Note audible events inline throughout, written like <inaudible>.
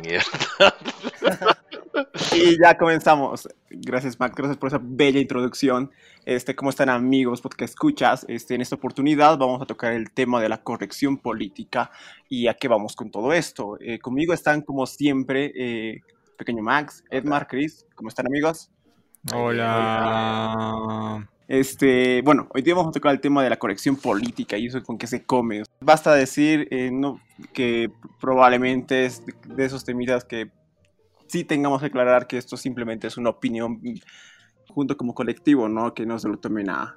mierda. y ya comenzamos. Gracias, Mac. Gracias por esa bella introducción. Este, ¿Cómo están amigos? Porque escuchas. Este, en esta oportunidad vamos a tocar el tema de la corrección política y a qué vamos con todo esto. Eh, conmigo están, como siempre, eh, Pequeño Max, Edmar, Chris. ¿Cómo están amigos? Hola. Este, bueno, hoy día vamos a tocar el tema de la corrección política y eso con qué se come. Basta decir eh, que probablemente es de esos temitas que sí tengamos que aclarar que esto simplemente es una opinión junto como colectivo, ¿no? Que no se lo tomen a,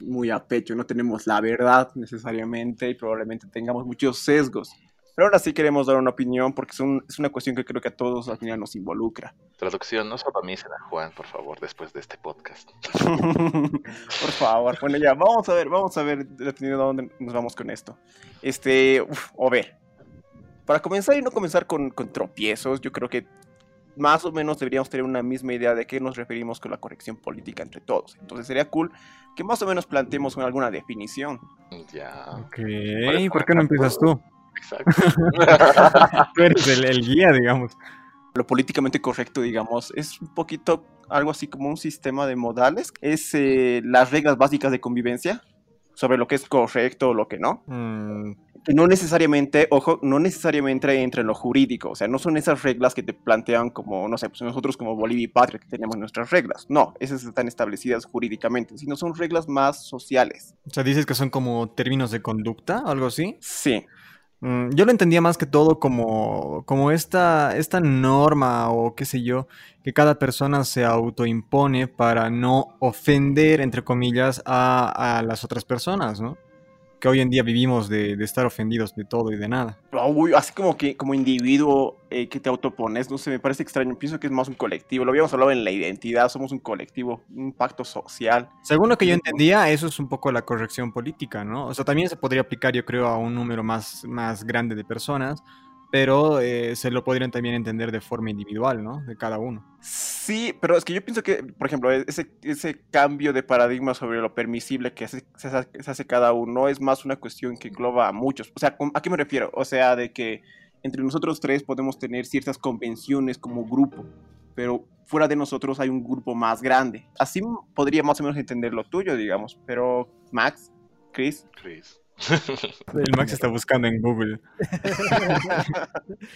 muy a pecho, no tenemos la verdad necesariamente y probablemente tengamos muchos sesgos. Pero ahora sí queremos dar una opinión porque es, es, una cuestión que creo que a todos al final nos involucra. Traducción, no solo a mí, a Juan, por favor, después de este podcast. <laughs> por favor, bueno ya, vamos a ver, vamos a ver a dónde nos vamos con esto. Este, uf, o ver, para comenzar y no comenzar con, con tropiezos, yo creo que más o menos deberíamos tener una misma idea de qué nos referimos con la corrección política entre todos. Entonces sería cool que más o menos planteemos alguna definición. Ya. Ok, ¿por qué no empiezas tú? Exacto. <laughs> tú eres el, guía, digamos. Lo políticamente correcto, digamos, es un poquito algo así como un sistema de modales. Es eh, las reglas básicas de convivencia sobre lo que es correcto o lo que no. Mm. Que no necesariamente, ojo, no necesariamente entra en lo jurídico. O sea, no son esas reglas que te plantean como, no sé, pues nosotros como Bolivia y Patria que tenemos nuestras reglas. No, esas están establecidas jurídicamente, sino son reglas más sociales. O sea, dices que son como términos de conducta, algo así. Sí. Mm, yo lo entendía más que todo como, como esta, esta norma o qué sé yo, que cada persona se autoimpone para no ofender, entre comillas, a, a las otras personas, ¿no? Que hoy en día vivimos de, estar ofendidos de todo y de nada. así como que como individuo eh, que te autopones, no sé, me parece extraño. Pienso que es más un colectivo. Lo habíamos hablado en la identidad, somos un colectivo, un pacto social. Según lo que yo entendía, eso es un poco la corrección política, ¿no? O sea, también se podría aplicar, yo creo, a un número más, más grande de personas pero eh, se lo podrían también entender de forma individual, ¿no? De cada uno. Sí, pero es que yo pienso que, por ejemplo, e-, ese, ese cambio de paradigma sobre lo permisible que se, hace cada uno es más una cuestión que engloba a muchos. O sea, ¿a qué me refiero? O sea, de que entre nosotros tres podemos tener ciertas convenciones como grupo, pero fuera de nosotros hay un grupo más grande. Así podría más o menos entender lo tuyo, digamos, pero Max, Chris. Chris. El Max está buscando en Google. <laughs>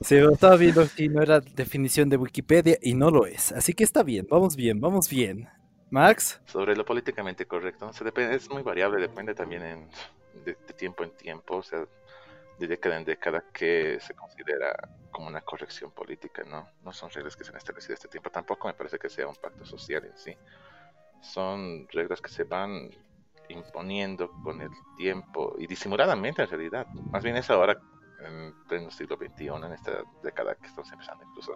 Sí, estaba viendo si no era definición de Wikipedia y no lo es. Así que está bien, vamos bien, vamos bien. Max. Sobre lo políticamente correcto, depende, es muy variable, depende también en, de, tiempo en tiempo, o sea, de década en década que se considera como una corrección política, ¿no? No son reglas que se han establecido este tiempo, tampoco me parece que sea un pacto social en sí. Son reglas que se van imponiendo con el tiempo y disimuladamente en realidad. Más bien es ahora, en pleno siglo XXI, en esta década que estamos empezando incluso,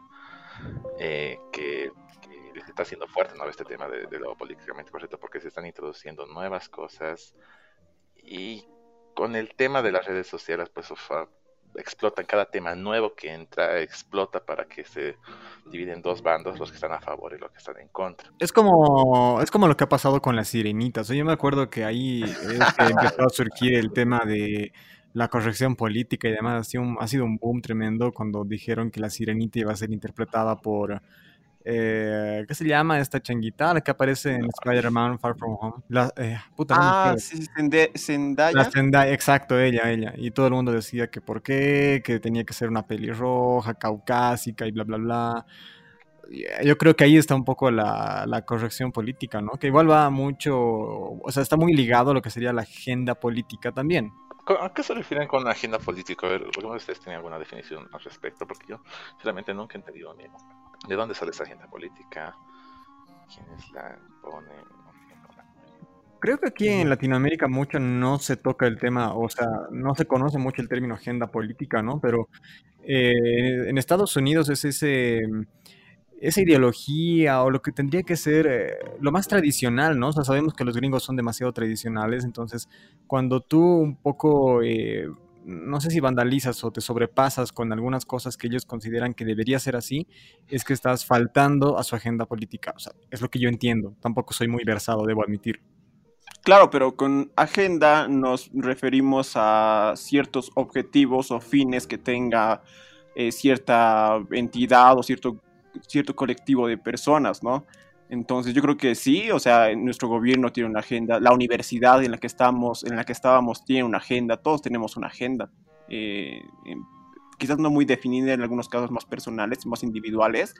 eh, que, que, está siendo fuerte ¿no? este tema de, lo políticamente correcto porque se están introduciendo nuevas cosas y con el tema de las redes sociales pues explotan cada tema nuevo que entra, explota para que se dividen dos bandos, los que están a favor y los que están en contra. Es como, es como lo que ha pasado con las sirenitas. Yo me acuerdo que ahí empezó a surgir el tema de la corrección política y demás. Ha sido, un, ha sido un boom tremendo cuando dijeron que la sirenita iba a ser interpretada por eh, ¿Qué se llama esta changuita? La que aparece en Spider-Man Far From Home. La, eh, puta, ah, sí, Zendaya. La Zendaya, exacto, ella, ella. Y todo el mundo decía que por qué, que tenía que ser una pelirroja, caucásica y bla, bla, bla. Eh, yo creo que ahí está un poco la, la, corrección política, ¿no? Que igual va mucho, o sea, está muy ligado a lo que sería la agenda política también. ¿A qué se refieren con agenda política? A ver, ¿alguno de ustedes tiene alguna definición al respecto? Porque yo, sinceramente, nunca he entendido amigo. ¿De dónde sale esa agenda política? ¿Quiénes la ponen? Creo que aquí en Latinoamérica mucho no se toca el tema, o sea, no se conoce mucho el término agenda política, ¿no? Pero eh, en Estados Unidos es ese esa ideología o lo que tendría que ser eh, lo más tradicional, ¿no? O sea, sabemos que los gringos son demasiado tradicionales, entonces cuando tú un poco eh, no sé si vandalizas o te sobrepasas con algunas cosas que ellos consideran que debería ser así, es que estás faltando a su agenda política. O sea, es lo que yo entiendo. Tampoco soy muy versado, debo admitir. Claro, pero con agenda nos referimos a ciertos objetivos o fines que tenga eh, cierta entidad o cierto, cierto colectivo de personas, ¿no? Entonces yo creo que sí, o sea, nuestro gobierno tiene una agenda, la universidad en la que estamos, en la que estábamos tiene una agenda, todos tenemos una agenda. Eh, quizás no muy definida en algunos casos más personales, más individuales,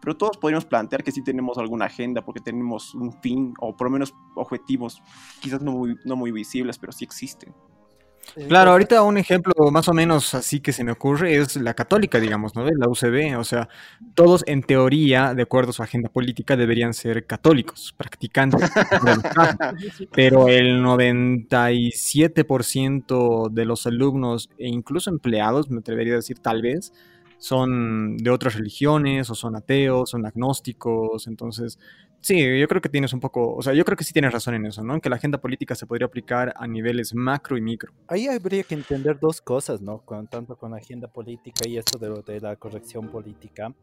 pero todos podríamos plantear que sí tenemos alguna agenda porque tenemos un fin o por lo menos objetivos, quizás no muy, no muy visibles, pero sí existen. Claro, ahorita un ejemplo más o menos así que se me ocurre es la católica, digamos, ¿no? La UCB, o sea, todos en teoría, de acuerdo a su agenda política, deberían ser católicos, practicantes, <laughs> pero el 97% de los alumnos e incluso empleados, me atrevería a decir tal vez, son de otras religiones o son ateos, son agnósticos, entonces Sí, yo creo que tienes un poco, o sea, yo creo que sí tienes razón en eso, ¿no? Que la agenda política se podría aplicar a niveles macro y micro. Ahí habría que entender dos cosas, ¿no? Con, tanto con la agenda política y esto de, de la corrección política.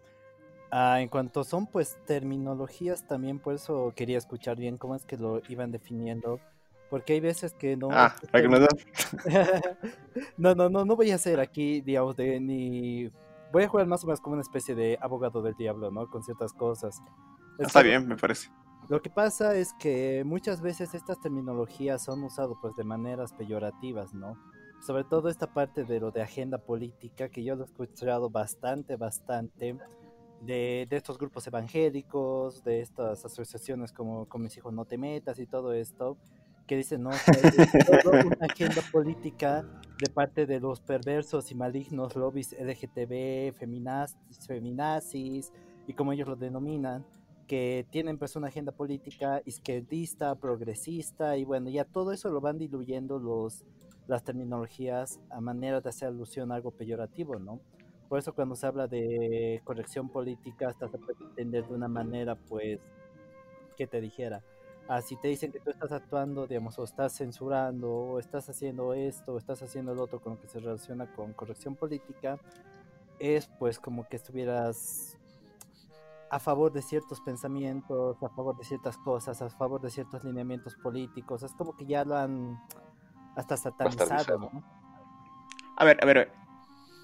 Ah, en cuanto son, pues, terminologías también, por eso quería escuchar bien cómo es que lo iban definiendo. Porque hay veces que no... Ah, para que me <laughs> no, no, no, no voy a hacer aquí, digamos, de ni... Voy a jugar más o menos como una especie de abogado del diablo, ¿no? Con ciertas cosas. Está bien, me parece. Lo que pasa es que muchas veces estas terminologías son usadas pues de maneras peyorativas, ¿no? Sobre todo esta parte de lo de agenda política, que yo lo he escuchado bastante, bastante, de, de estos grupos evangélicos, de estas asociaciones como con mis hijos no te metas y todo esto, que dicen, no, <laughs> todo una agenda política de parte de los perversos y malignos lobbies LGTB, feminazis, feminazis, y como ellos lo denominan, que tienen pues una agenda política izquierdista, progresista y bueno, ya todo eso lo van diluyendo los, las terminologías a manera de hacer alusión a algo peyorativo, ¿no? Por eso cuando se habla de corrección política hasta se puede entender de una manera pues que te dijera, ah, si te dicen que tú estás actuando, digamos, o estás censurando, o estás haciendo esto, o estás haciendo el otro con lo que se relaciona con corrección política, es pues como que estuvieras a favor de ciertos pensamientos, a favor de ciertas cosas, a favor de ciertos lineamientos políticos. Es como que ya lo han hasta satanizado, ¿no? A ver, a ver,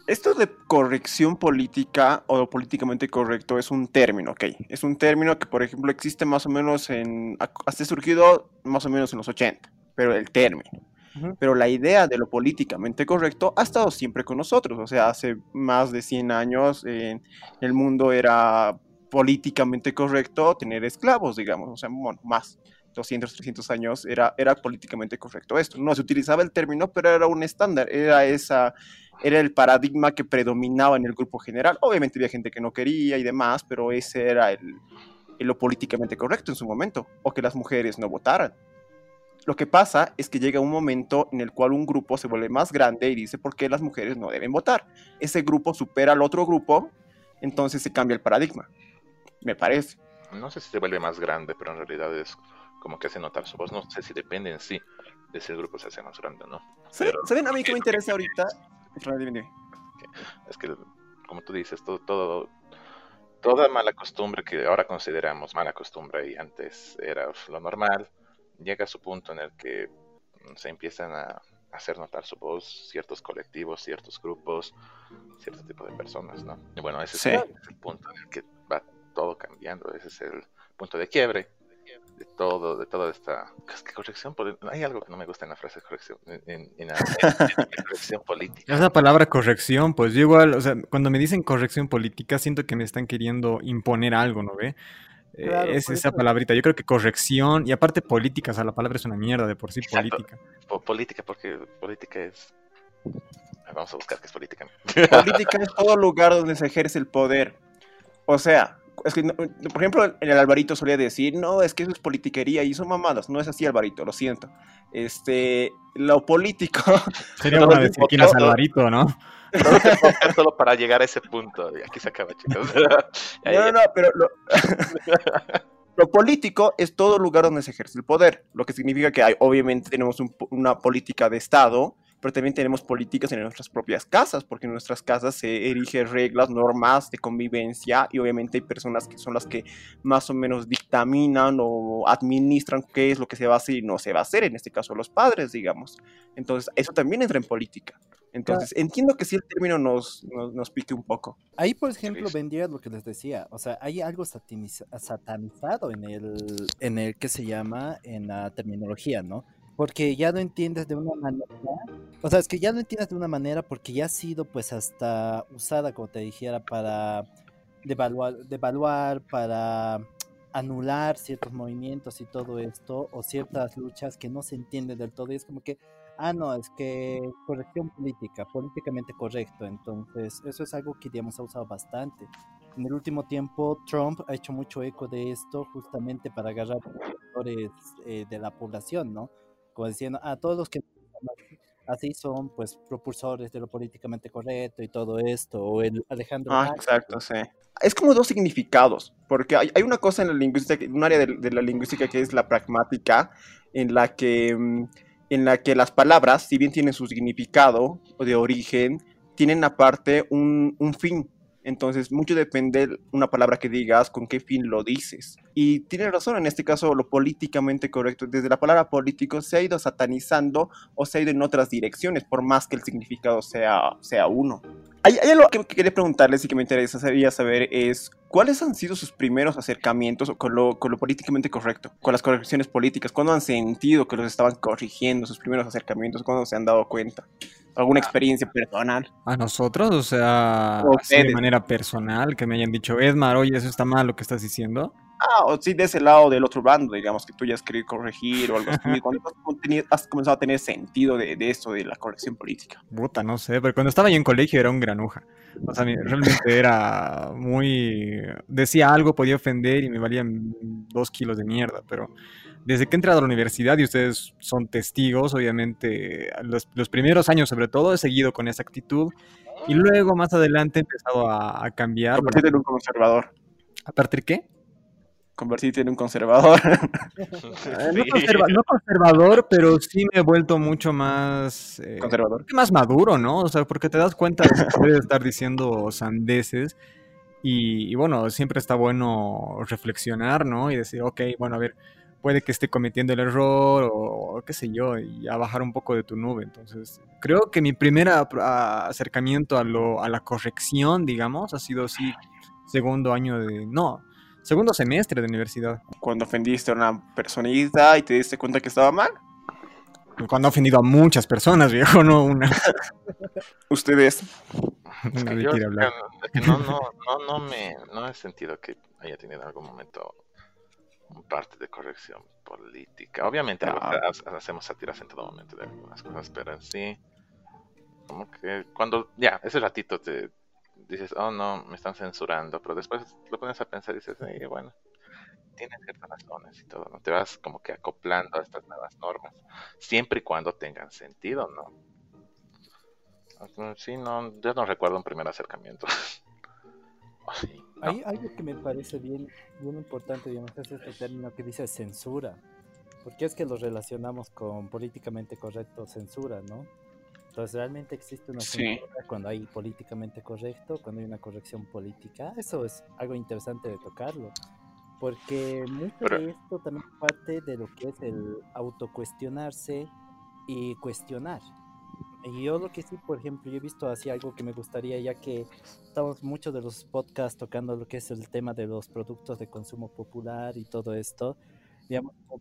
esto de corrección política o políticamente correcto es un término, ok. Es un término que, por ejemplo, existe más o menos en. hasta surgido más o menos en los 80, pero el término. Pero la idea de lo políticamente correcto ha estado siempre con nosotros. O sea, hace más de 100 años en el mundo era políticamente correcto tener esclavos, digamos, o sea, bueno, más. 200, 300 años era, era políticamente correcto esto. No se utilizaba el término, pero era un estándar, era, esa, era el paradigma que predominaba en el grupo general. Obviamente había gente que no quería y demás, pero ese era el, lo políticamente correcto en su momento, o que las mujeres no votaran. Lo que pasa es que llega un momento en el cual un grupo se vuelve más grande y dice por qué las mujeres no deben votar. Ese grupo supera al otro grupo, entonces se cambia el paradigma me parece. No sé si se vuelve más grande, pero en realidad es como que hace notar su voz. No sé si depende en sí de si el grupo se hace más grande no. ¿Saben a mí qué me interesa ahorita? Es que, como tú dices, todo, todo, toda mala costumbre que ahora consideramos mala costumbre y antes era lo normal, llega a su punto en el que se empiezan a hacer notar su voz ciertos colectivos, ciertos grupos, cierto tipo de personas, ¿no? Y bueno, ese es el punto en el que va todo cambiando. Ese es el punto de quiebre de todo, de toda esta es que corrección hay algo que no me gusta en la frase corrección, en, la, corrección <laughs> política. Esa palabra corrección, pues yo igual, o sea, cuando me dicen corrección política, siento que me están queriendo imponer algo, ¿no ve? Eh, es esa palabrita. Yo creo que corrección y aparte política, o sea, la palabra es una mierda de por sí, política. política, porque política es. Vamos a buscar qué es política. Política es todo lugar donde se ejerce el poder. O sea, es que, por ejemplo, el Alvarito solía decir, no, es que eso es politiquería y son mamadas. No es así, Alvarito, lo siento. Este, lo político. <laughs> Sería bueno decir quién es Alvarito, ¿no? solo para llegar a ese punto. Y aquí se acaba, chicos. <laughs> no, no, no, pero lo, <laughs> lo, político es todo lugar donde se ejerce el poder. Lo que significa que hay, obviamente tenemos una política de Estado pero también tenemos políticas en nuestras propias casas, porque en nuestras casas se erigen reglas, normas de convivencia y obviamente hay personas que son las que más o menos dictaminan o administran qué es lo que se va a hacer y no se va a hacer, en este caso los padres, digamos. Entonces, eso también entra en política. Entonces, entiendo que sí el término nos, nos, nos pique un poco. Ahí, por ejemplo, vendría lo que les decía. O sea, hay algo sataniza- satanizado en el, en el, ¿qué se llama? En la terminología, ¿no? Porque ya lo entiendes de una manera. O sea, es que ya lo entiendes de una manera porque ya ha sido, pues, hasta usada, como te dijera, para devaluar, devaluar para anular ciertos movimientos y todo esto, o ciertas luchas que no se entienden del todo. Y es como que, ah, no, es que corrección política, políticamente correcto. Entonces, eso es algo que, digamos, ha usado bastante. En el último tiempo, Trump ha hecho mucho eco de esto justamente para agarrar sectores eh, de la población, ¿no? Como diciendo, ah, todos los que <laughs> así son, pues, propulsores de lo políticamente correcto y todo esto, o el Alejandro Ah, exacto, sí. Es como dos significados, porque hay, hay una cosa en la lingüística, un área de, de la lingüística que es la pragmática, en la que, mm, en la que las palabras, si bien tienen su significado o de origen, tienen aparte un, un fin. Entonces, mucho depende de una palabra que digas, con qué fin lo dices. Y tiene razón, en este caso, lo políticamente correcto. Desde la palabra político se ha ido satanizando o se ha ido en otras direcciones, por más que el significado sea, sea uno. Hay, hay algo que, que quería preguntarles y que me interesaría saber es, ¿cuáles han sido sus primeros acercamientos con lo, con lo políticamente correcto? Con las correcciones políticas. ¿Cuándo han sentido que los estaban corrigiendo, sus primeros acercamientos? ¿Cuándo se han dado cuenta? ¿Alguna experiencia personal? A nosotros, o sea, así de manera personal, que me hayan dicho, Edmar, oye, eso está mal lo que estás diciendo. Ah, o sí, de ese lado del otro bando, digamos, que tú ya has querido corregir o algo así. <laughs> ¿Cuándo has, comenzado a tener sentido de, de esto, de la corrección política? Puta, no sé, pero cuando estaba yo en colegio era un granuja. O sea, realmente era muy... Decía algo, podía ofender y me valían dos kilos de mierda, pero desde que he entrado a la universidad y ustedes son testigos, obviamente, los, los primeros años sobre todo he seguido con esa actitud y luego más adelante he empezado a, a cambiar. Convertirte en un conservador. ¿A partir qué? Convertirte en un conservador. <laughs> Eh, Sí. No, conserva- no conservador, pero sí me he vuelto mucho más... eh, conservador. más maduro, ¿no? O sea, porque te das cuenta de que puedes estar diciendo sandeces y, y bueno, siempre está bueno reflexionar, ¿no? Y decir, ok, bueno, a ver, puede que esté cometiendo el error o, o qué sé yo, y a bajar un poco de tu nube. Entonces, creo que mi primer acercamiento a, lo, a la corrección, digamos, ha sido así, segundo año de... No, segundo semestre de universidad. Cuando ofendiste a una personita y te diste cuenta que estaba mal. Cuando he ofendido a muchas personas, viejo, no una. <laughs> Ustedes. Es que yo quiere hablar. es que no, no, no, no me, no he sentido que haya tenido en algún momento un parte de corrección política. Obviamente algo Ah. ha- hacemos sátiras en todo momento de algunas cosas, pero en sí, como que cuando ya ese ratito te dices, oh no, me están censurando, pero después lo pones a pensar y dices, "Eh, bueno, tienen ciertas razones y todo, ¿no? Te vas como que acoplando a estas nuevas normas, siempre y cuando tengan sentido, ¿no? Sí, no, yo no recuerdo un primer acercamiento. <laughs> Hay algo que me parece bien, bien importante, digamos, es este término que dice censura. Porque es que lo relacionamos con políticamente correcto censura, ¿no? Entonces, ¿realmente existe una Sí. cuando hay políticamente correcto, cuando hay una corrección política? Eso es algo interesante de tocarlo. Porque mucho Pero- de esto también parte de lo que es el autocuestionarse y cuestionar. Y yo lo que sí, por ejemplo, yo he visto así algo que me gustaría, ya que estamos muchos de los podcasts tocando lo que es el tema de los productos de consumo popular y todo esto.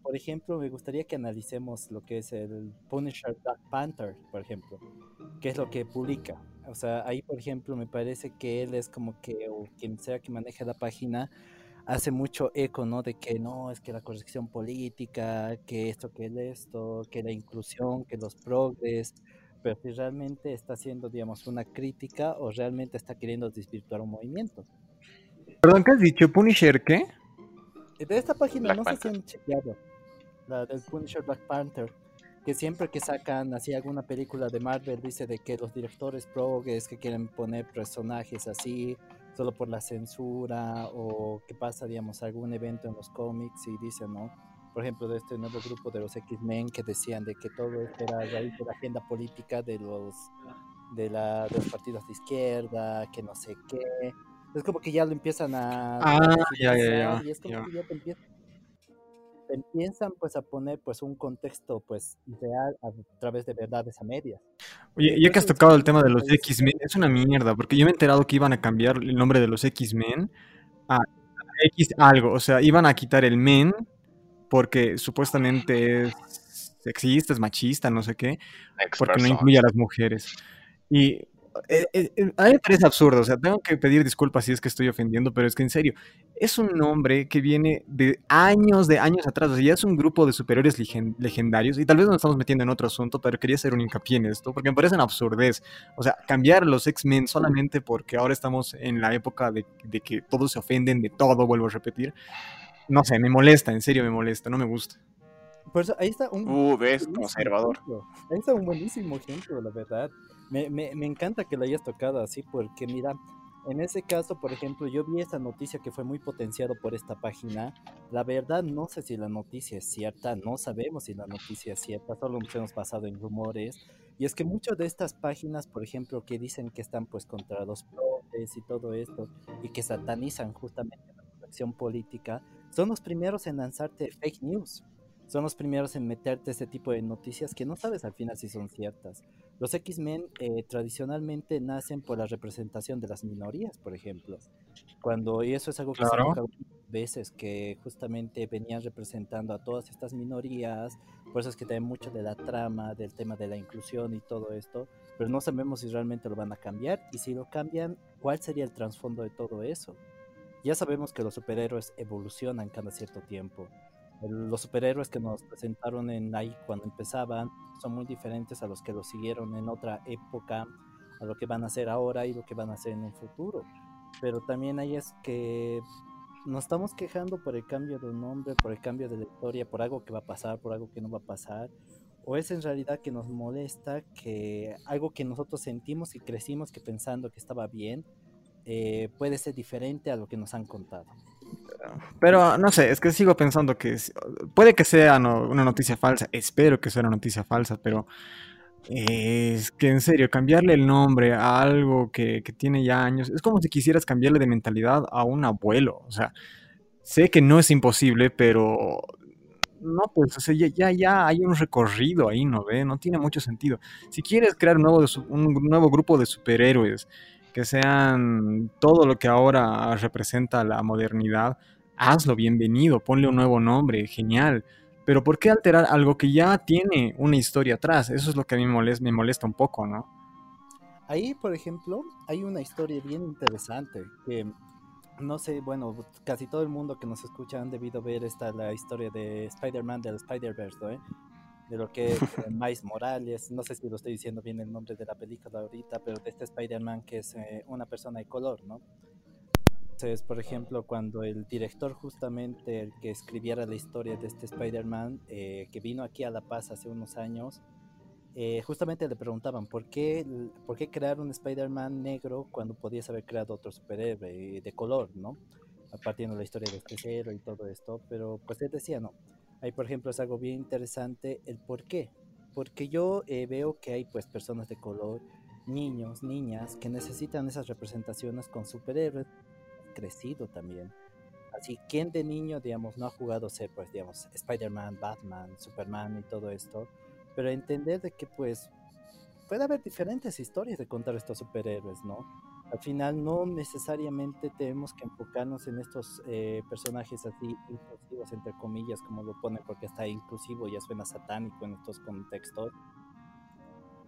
Por ejemplo, me gustaría que analicemos lo que es el Punisher Black Panther, por ejemplo, qué es lo que publica. O sea, ahí, por ejemplo, me parece que él es como que, o quien sea que maneje la página, hace mucho eco, ¿no? De que no, es que la corrección política, que esto, que el esto, que la inclusión, que los progres, pero si realmente está haciendo, digamos, una crítica o realmente está queriendo desvirtuar un movimiento. Perdón, ¿qué has dicho? ¿Punisher qué? De esta página Black no sé si Panther. han chequeado, la del Punisher Black Panther, que siempre que sacan así alguna película de Marvel dice de que los directores progres que quieren poner personajes así solo por la censura o que pasa, digamos, algún evento en los cómics y dicen, ¿no? Por ejemplo, de este nuevo grupo de los X-Men que decían de que todo esto era raíz de la agenda política de los de, la, de los partidos de izquierda, que no sé qué. Es como que ya lo empiezan a... Ah, ya, ya, ya, Y es como ya. que ya te empieza, te empiezan pues a poner pues un contexto pues real a través de verdades a medias. Oye, ya que has tocado el tema de los X-Men, es una mierda, porque yo me he enterado que iban a cambiar el nombre de los X-Men a X algo, o sea, iban a quitar el men porque supuestamente es sexista, es machista, no sé qué, porque no incluye a las mujeres. Y eh, eh, eh, a mí me parece absurdo, o sea, tengo que pedir disculpas si es que estoy ofendiendo, pero es que en serio, es un nombre que viene de años, de años atrás, o sea, ya es un grupo de superiores legendarios, y tal vez nos estamos metiendo en otro asunto, pero quería hacer un hincapié en esto, porque me parece una absurdez, o sea, cambiar los X-Men solamente porque ahora estamos en la época de, que todos se ofenden de todo, vuelvo a repetir, no sé, me molesta, en serio me molesta, no me gusta. Por eso, ahí está un... Uh, ves, conservador. Ahí está un buenísimo ejemplo, la verdad. Me, encanta que lo hayas tocado así porque mira, en ese caso, por ejemplo, yo vi esa noticia que fue muy potenciado por esta página. La verdad no sé si la noticia es cierta, no sabemos si la noticia es cierta, solo nos hemos basado en rumores. Y es que muchas de estas páginas, por ejemplo, que dicen que están pues contra los pobres y todo esto, y que satanizan justamente la acción política, son los primeros en lanzarte fake news son los primeros en meterte este tipo de noticias que no sabes al final si son ciertas. Los X-Men eh, tradicionalmente nacen por la representación de las minorías, por ejemplo. Cuando, y eso es algo que se ha veces, que justamente venían representando a todas estas minorías, por eso es que también mucho de la trama, del tema de la inclusión y todo esto, pero no sabemos si realmente lo van a cambiar y si lo cambian, ¿cuál sería el trasfondo de todo eso? Ya sabemos que los superhéroes evolucionan cada cierto tiempo los superhéroes que nos presentaron en ahí cuando empezaban son muy diferentes a los que los siguieron en otra época, a lo que van a hacer ahora y lo que van a hacer en un futuro. Pero también ahí es que nos estamos quejando por el cambio de nombre, por el cambio de la historia, por algo que va a pasar, por algo que no va a pasar. O es en realidad que nos molesta que algo que nosotros sentimos y crecimos que pensando que estaba bien, eh, puede ser diferente a lo que nos han contado. Pero no sé, es que sigo pensando que puede que sea una noticia falsa, espero que sea una noticia falsa, pero es que en serio, cambiarle el nombre a algo que, tiene ya años, es como si quisieras cambiarle de mentalidad a un abuelo. O sea, sé que no es imposible, pero no, pues ya, ya, hay un recorrido ahí, ¿no ve? No tiene mucho sentido. Si quieres crear nuevo, un nuevo grupo de superhéroes, que sean todo lo que ahora representa la modernidad, hazlo bienvenido, ponle un nuevo nombre, genial. Pero ¿por qué alterar algo que ya tiene una historia atrás? Eso es lo que a mí me molesta, un poco, ¿no? Ahí, por ejemplo, hay una historia bien interesante que no sé, bueno, casi todo el mundo que nos escucha han debido ver esta la historia de Spider-Man del Spider-Verse, ¿no? De lo que es eh, Miles Morales, no sé si lo estoy diciendo bien el nombre de la película ahorita, pero de este Spider-Man que es eh, una persona de color, ¿no? Entonces, por ejemplo, cuando el director justamente, el que escribiera la historia de este Spider-Man, eh, que vino aquí a La Paz hace unos años, justamente le preguntaban, ¿por qué, ¿por qué crear un Spider-Man negro cuando podías haber creado otro superhéroe de color, ¿no? Partiendo la historia de este cero y todo esto, pero pues él decía, no, Ahí, por ejemplo, es algo bien interesante el por qué. Porque yo eh, veo que hay pues personas de color, niños, niñas, que necesitan esas representaciones con superhéroes crecido también. Así, ¿quién de niño, digamos, no ha jugado ser, pues, digamos, Spider-Man, Batman, Superman y todo esto? Pero entender de que, pues, puede haber diferentes historias de contar estos superhéroes, ¿no? Al final no necesariamente tenemos que enfocarnos en estos eh, personajes así inclusivos, entre comillas, como lo pone, porque está inclusivo ya suena satánico en estos contextos.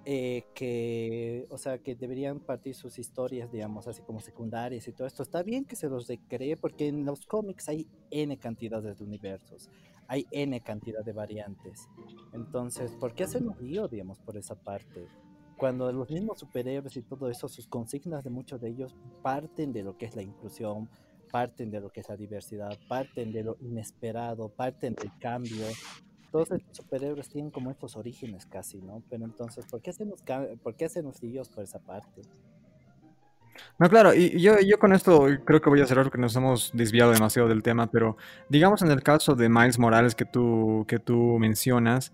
Eh, que, o sea, que deberían partir sus historias, digamos, así como secundarias y todo esto. Está bien que se los recree, porque en los cómics hay N cantidades de universos, hay N cantidad de variantes. Entonces, ¿por qué hacer un lío, digamos, por esa parte? Cuando los mismos superhéroes y todo eso, sus consignas de muchos de ellos parten de lo que es la inclusión, parten de lo que es la diversidad, parten de lo inesperado, parten del cambio. Todos estos superhéroes tienen como estos orígenes casi, ¿no? Pero entonces, ¿por qué hacemos, por qué hacemos líos por esa parte? No, claro, y yo, yo con esto creo que voy a cerrar porque nos hemos desviado demasiado del tema, pero digamos en el caso de Miles Morales que tú, que tú mencionas,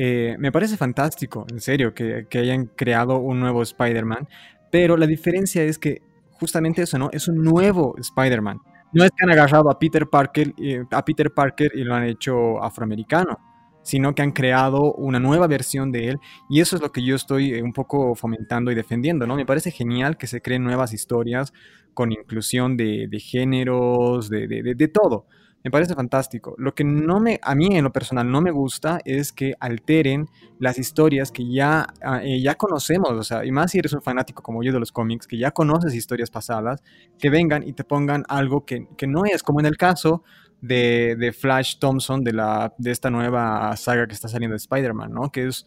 eh, me parece fantástico, en serio, que, hayan creado un nuevo Spider-Man, pero la diferencia es que justamente eso, ¿no? Es un nuevo Spider-Man. no es que han agarrado a Peter Parker, eh, a Peter Parker y lo han hecho afroamericano, sino que han creado una nueva versión de él y eso es lo que yo estoy eh, un poco fomentando y defendiendo, ¿no? Me parece genial que se creen nuevas historias con inclusión de, géneros, de, de todo. Me parece fantástico. Lo que no me, a mí en lo personal no me gusta es que alteren las historias que ya, ah, eh, ya conocemos, o sea, y más si eres un fanático como yo de los cómics, que ya conoces historias pasadas, que vengan y te pongan algo que, no es, como en el caso de, de, Flash Thompson de, la, de esta nueva saga que está saliendo de Spider-Man, ¿no? Que es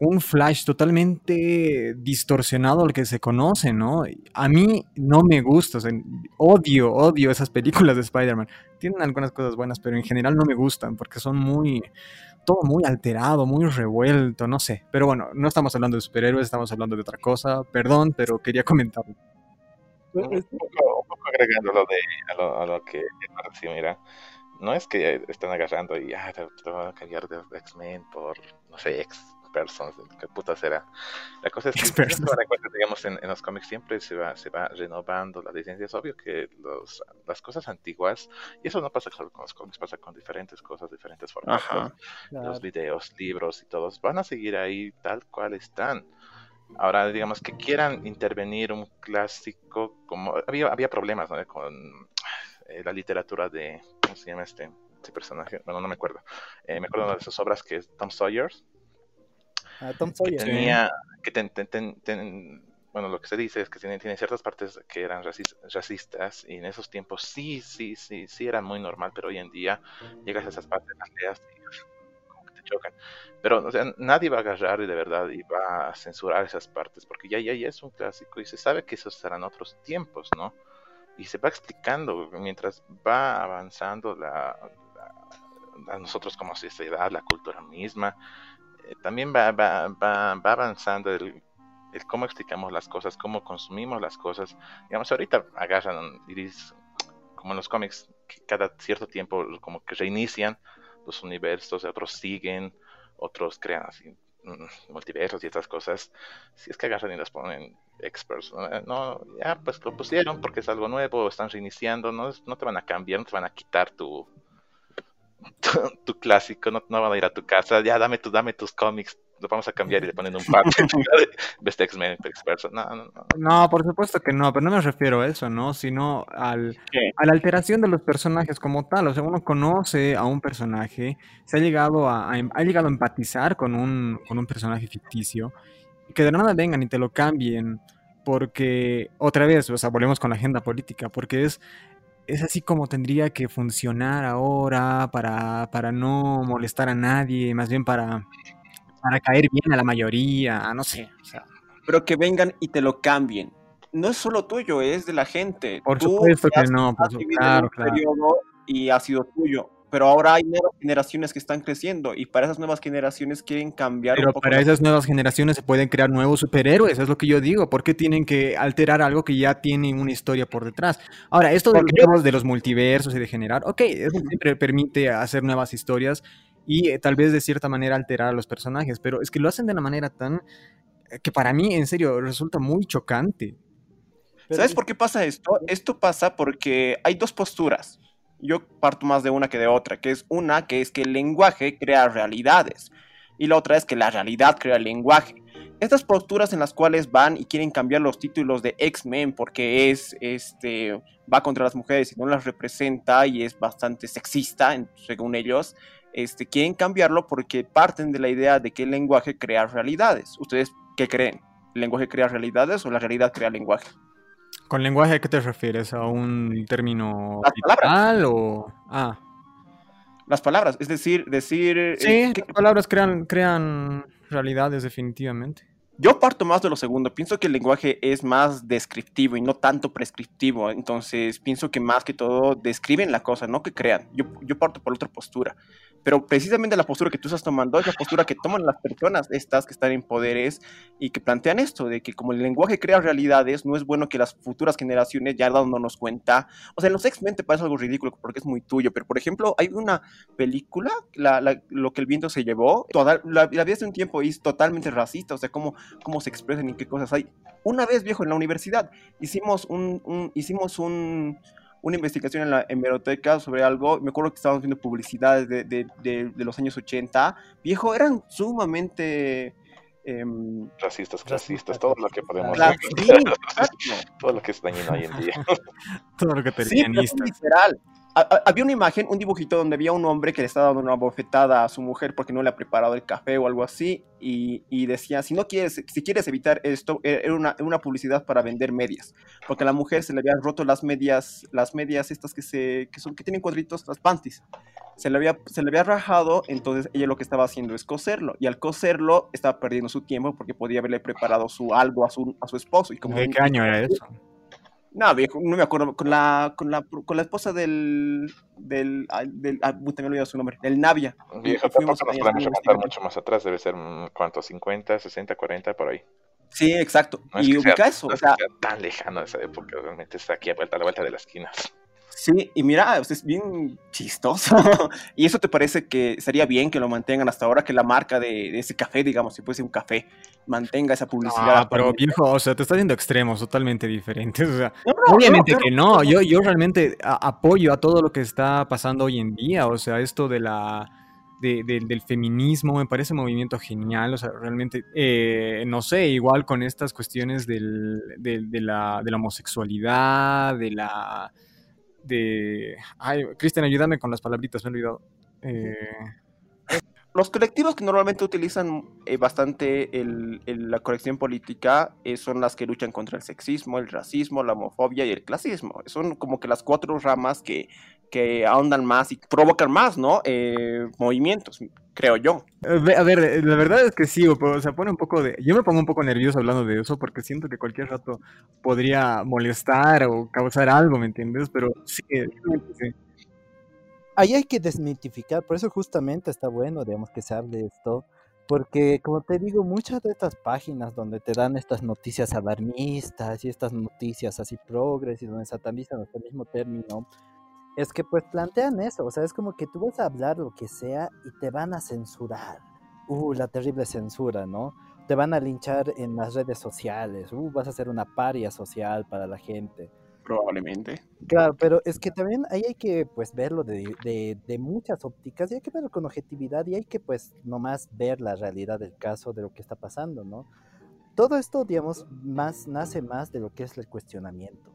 un Flash totalmente distorsionado al que se conoce, ¿no? A mí no me gusta, odio, odio esas películas de Spider-Man. Tienen algunas cosas buenas, pero en general no me gustan porque son muy, todo muy alterado, muy revuelto, no sé. Pero bueno, no estamos hablando de superhéroes, estamos hablando de otra cosa. Perdón, pero quería comentarlo. Un poco, agregando lo de, a lo, que mira, no es que están agarrando y ah, te, van a cambiar de X-Men por, no sé, X Persons, qué puta será. La cosa es que, digamos, en, los cómics siempre se va, se va renovando la licencia. Es obvio que los, las cosas antiguas, y eso no pasa solo con los cómics, pasa con diferentes cosas, diferentes formatos, los videos, libros y todos, van a seguir ahí tal cual están. Ahora, digamos que quieran intervenir un clásico, como había, había problemas con eh, la literatura de, ¿cómo se llama este? este personaje, bueno, no me acuerdo. Eh, me acuerdo de sus obras que es Tom Sawyer, Tom Sawyer. Que tenía, que bueno, lo que se dice es que tiene, tiene ciertas partes que eran racistas y en esos tiempos sí, sí, sí, sí eran muy normal, pero hoy en día llegas a esas partes, las leas y como que te chocan. Pero, o sea, nadie va a agarrar y de verdad y va a censurar esas partes porque ya, ya, ya es un clásico y se sabe que esos serán otros tiempos, ¿no? Y se va explicando mientras va avanzando la, a nosotros como sociedad, la cultura misma, también va, va, va, avanzando el, cómo explicamos las cosas, cómo consumimos las cosas. Digamos, ahorita agarran, como en los cómics, que cada cierto tiempo como que reinician los universos, otros siguen, otros crean así mm, multiversos y estas cosas. Si es que agarran y las ponen experts, no, ya pues lo pusieron porque es algo nuevo, están reiniciando, no, no te van a cambiar, no te van a quitar tu, <laughs> tu, clásico, no, no van a ir a tu casa, ya dame, tu, dame tus cómics, lo vamos a cambiar y le ponen un par de <laughs> X-Men No, no, no. No, por supuesto que no, pero no me refiero a eso, ¿no? Sino al, a la alteración de los personajes como tal. O sea, uno conoce a un personaje, se ha llegado a, ha llegado a empatizar con un, con un personaje ficticio, y que de nada vengan y te lo cambien porque otra vez, o sea, volvemos con la agenda política, porque es es así como tendría que funcionar ahora para, para no molestar a nadie, más bien para, para caer bien a la mayoría, no sé. Pero que vengan y te lo cambien. No es solo tuyo, es de la gente. Por supuesto que no, por supuesto, claro, claro. Y ha sido tuyo pero ahora hay nuevas generaciones que están creciendo y para esas nuevas generaciones quieren cambiar. Pero para esas nuevas generaciones se pueden crear nuevos superhéroes, es lo que yo digo. ¿Por qué tienen que alterar algo que ya tiene una historia por detrás? Ahora, esto de los, de los multiversos y de generar, ok, eso siempre permite hacer nuevas historias y eh, tal vez de cierta manera alterar a los personajes, pero es que lo hacen de una manera tan eh, que para mí, en serio, resulta muy chocante. ¿Sabes por qué pasa esto? Esto pasa porque hay dos posturas yo parto más de una que de otra, que es una que es que el lenguaje crea realidades y la otra es que la realidad crea lenguaje. Estas posturas en las cuales van y quieren cambiar los títulos de X-Men porque es este va contra las mujeres y no las representa y es bastante sexista según ellos, este quieren cambiarlo porque parten de la idea de que el lenguaje crea realidades. ¿Ustedes qué creen? ¿El lenguaje crea realidades o la realidad crea lenguaje? ¿Con lenguaje a qué te refieres? ¿A un término Las o...? Ah. Las palabras, es decir, decir... Eh, sí, las palabras crean, crean realidades definitivamente. Yo parto más de lo segundo. Pienso que el lenguaje es más descriptivo y no tanto prescriptivo. Entonces, pienso que más que todo describen la cosa, no que crean. Yo, yo parto por otra postura. Pero precisamente la postura que tú estás tomando es la postura que toman las personas estas que están en poderes y que plantean esto, de que como el lenguaje crea realidades, no es bueno que las futuras generaciones ya dándonos cuenta. O sea, en los X-Men te parece algo ridículo porque es muy tuyo, pero por ejemplo, hay una película, la, Lo que el viento se llevó, toda, la, la vi hace un tiempo y es totalmente racista, o sea, cómo, cómo se expresan y qué cosas hay. Una vez, viejo, en la universidad, hicimos un, un hicimos un una investigación en la hemeroteca sobre algo. Me acuerdo que estábamos viendo publicidades de, de, de, de los años 80. Viejo, eran sumamente. em, Racistas, clasistas, todo lo que podemos clas- <laughs> sí, todo lo que es dañino hoy en día. <laughs> Todo lo que Sí, es terministas. literal. Ha- Había una imagen, un dibujito donde había un hombre que le estaba dando una bofetada a su mujer porque no le ha preparado el café o algo así y, y decía, si no quieres, si quieres evitar esto, eh, era una, una publicidad para vender medias, porque a la mujer se le habían roto las medias, las medias estas que se, que son, que tienen cuadritos, las panties. Se le, había, se le había rajado, entonces ella lo que estaba haciendo es coserlo, y al coserlo estaba perdiendo su tiempo porque podía haberle preparado su algo a su, a su esposo. Y como ¿De qué año era eso? No, viejo, no me acuerdo. Con la, con la, con la esposa del. del. del ah, me olvidado su nombre. Del Navia. Viejo, tampoco nos podemos remontar mucho más atrás, debe ser, ¿cuánto? ¿50, 60, 40 por ahí? Sí, exacto. No es y sea- ubica eso. no O sea, sea tan lejano esa época, realmente está aquí a, vuelta, a la vuelta de la esquina. Sí, y mira, es bien chistoso. <laughs> y eso te parece que sería bien que lo mantengan hasta ahora, que la marca de, de ese café, digamos, si fuese un café, mantenga esa publicidad. Ah, pero viejo, o sea, te estás yendo extremos totalmente diferentes. O sea, No, no, obviamente no, que no. Yo, yo realmente a- apoyo a todo lo que está pasando hoy en día. O sea, esto de la. de- de- del feminismo me parece un movimiento genial. O sea, realmente, eh, no sé, igual con estas cuestiones del- de, de la, de la homosexualidad, de la. De. Ay, Cristian, ayúdame con las palabritas, me he olvidado. Eh, Los colectivos que normalmente utilizan eh, bastante el- el- la corrección política eh, son las que luchan contra el sexismo, el racismo, la homofobia y el clasismo. Son como que las cuatro ramas que, ahondan más y provocan más, ¿no? Eh, movimientos, creo yo. A ver, a ver, eh, la verdad es que sí, o sea, pone un poco de... Yo me pongo un poco nervioso hablando de eso porque siento que cualquier rato podría molestar o causar algo, ¿me entiendes? Pero sí, realmente sí. Ahí hay que desmitificar, por eso justamente está bueno, digamos, que se hable de esto, porque como te digo, muchas de estas páginas donde te dan estas noticias alarmistas y estas noticias así progres y donde satanizan hasta el mismo término, es que pues plantean eso, o sea, es como que tú vas a hablar lo que sea y te van a censurar. Uh, la terrible censura, ¿no? Te van a linchar en las redes sociales, uh, vas a ser una paria social para la gente. Probablemente. Claro, pero es que también ahí hay que pues verlo de, de, de muchas ópticas y hay que verlo con objetividad y hay que pues nomás ver la realidad del caso de lo que está pasando, ¿no? Todo esto, digamos, más nace más de lo que es el cuestionamiento.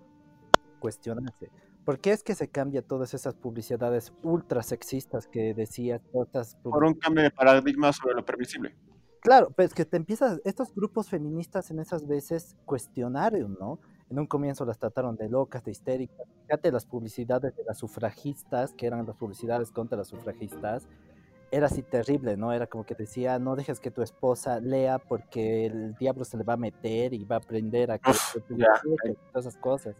Cuestionarse. ¿Por qué es que se cambia todas esas publicidades ultra sexistas que decía todas Por un cambio de paradigma sobre lo permisible. Claro, pues que te empiezas, estos grupos feministas en esas veces cuestionaron, ¿no? En un comienzo las trataron de locas, de histéricas. Fíjate las publicidades de las sufragistas, que eran las publicidades contra las sufragistas, era así terrible, ¿no? Era como que decía, no dejes que tu esposa lea porque el diablo se le va a meter y va a aprender a que Uf, que tú ya. leas", y todas esas cosas.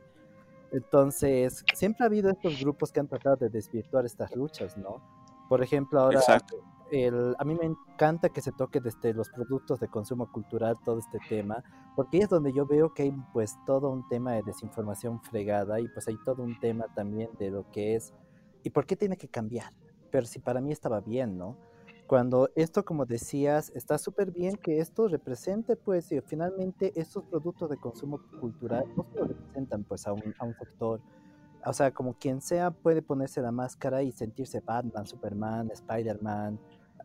Entonces, siempre ha habido estos grupos que han tratado de desvirtuar estas luchas, ¿no? Por ejemplo, ahora Exacto. El, a mí me encanta que se toque desde los productos de consumo cultural todo este tema, porque ahí es donde yo veo que hay pues todo un tema de desinformación fregada y pues hay todo un tema también de lo que es y por qué tiene que cambiar. Pero si para mí estaba bien, ¿no? Cuando esto, como decías, está súper bien que esto represente, pues, y finalmente estos productos de consumo cultural no solo representan, pues, a un, a un sector, o sea, como quien sea puede ponerse la máscara y sentirse Batman, Superman, Spider-Man,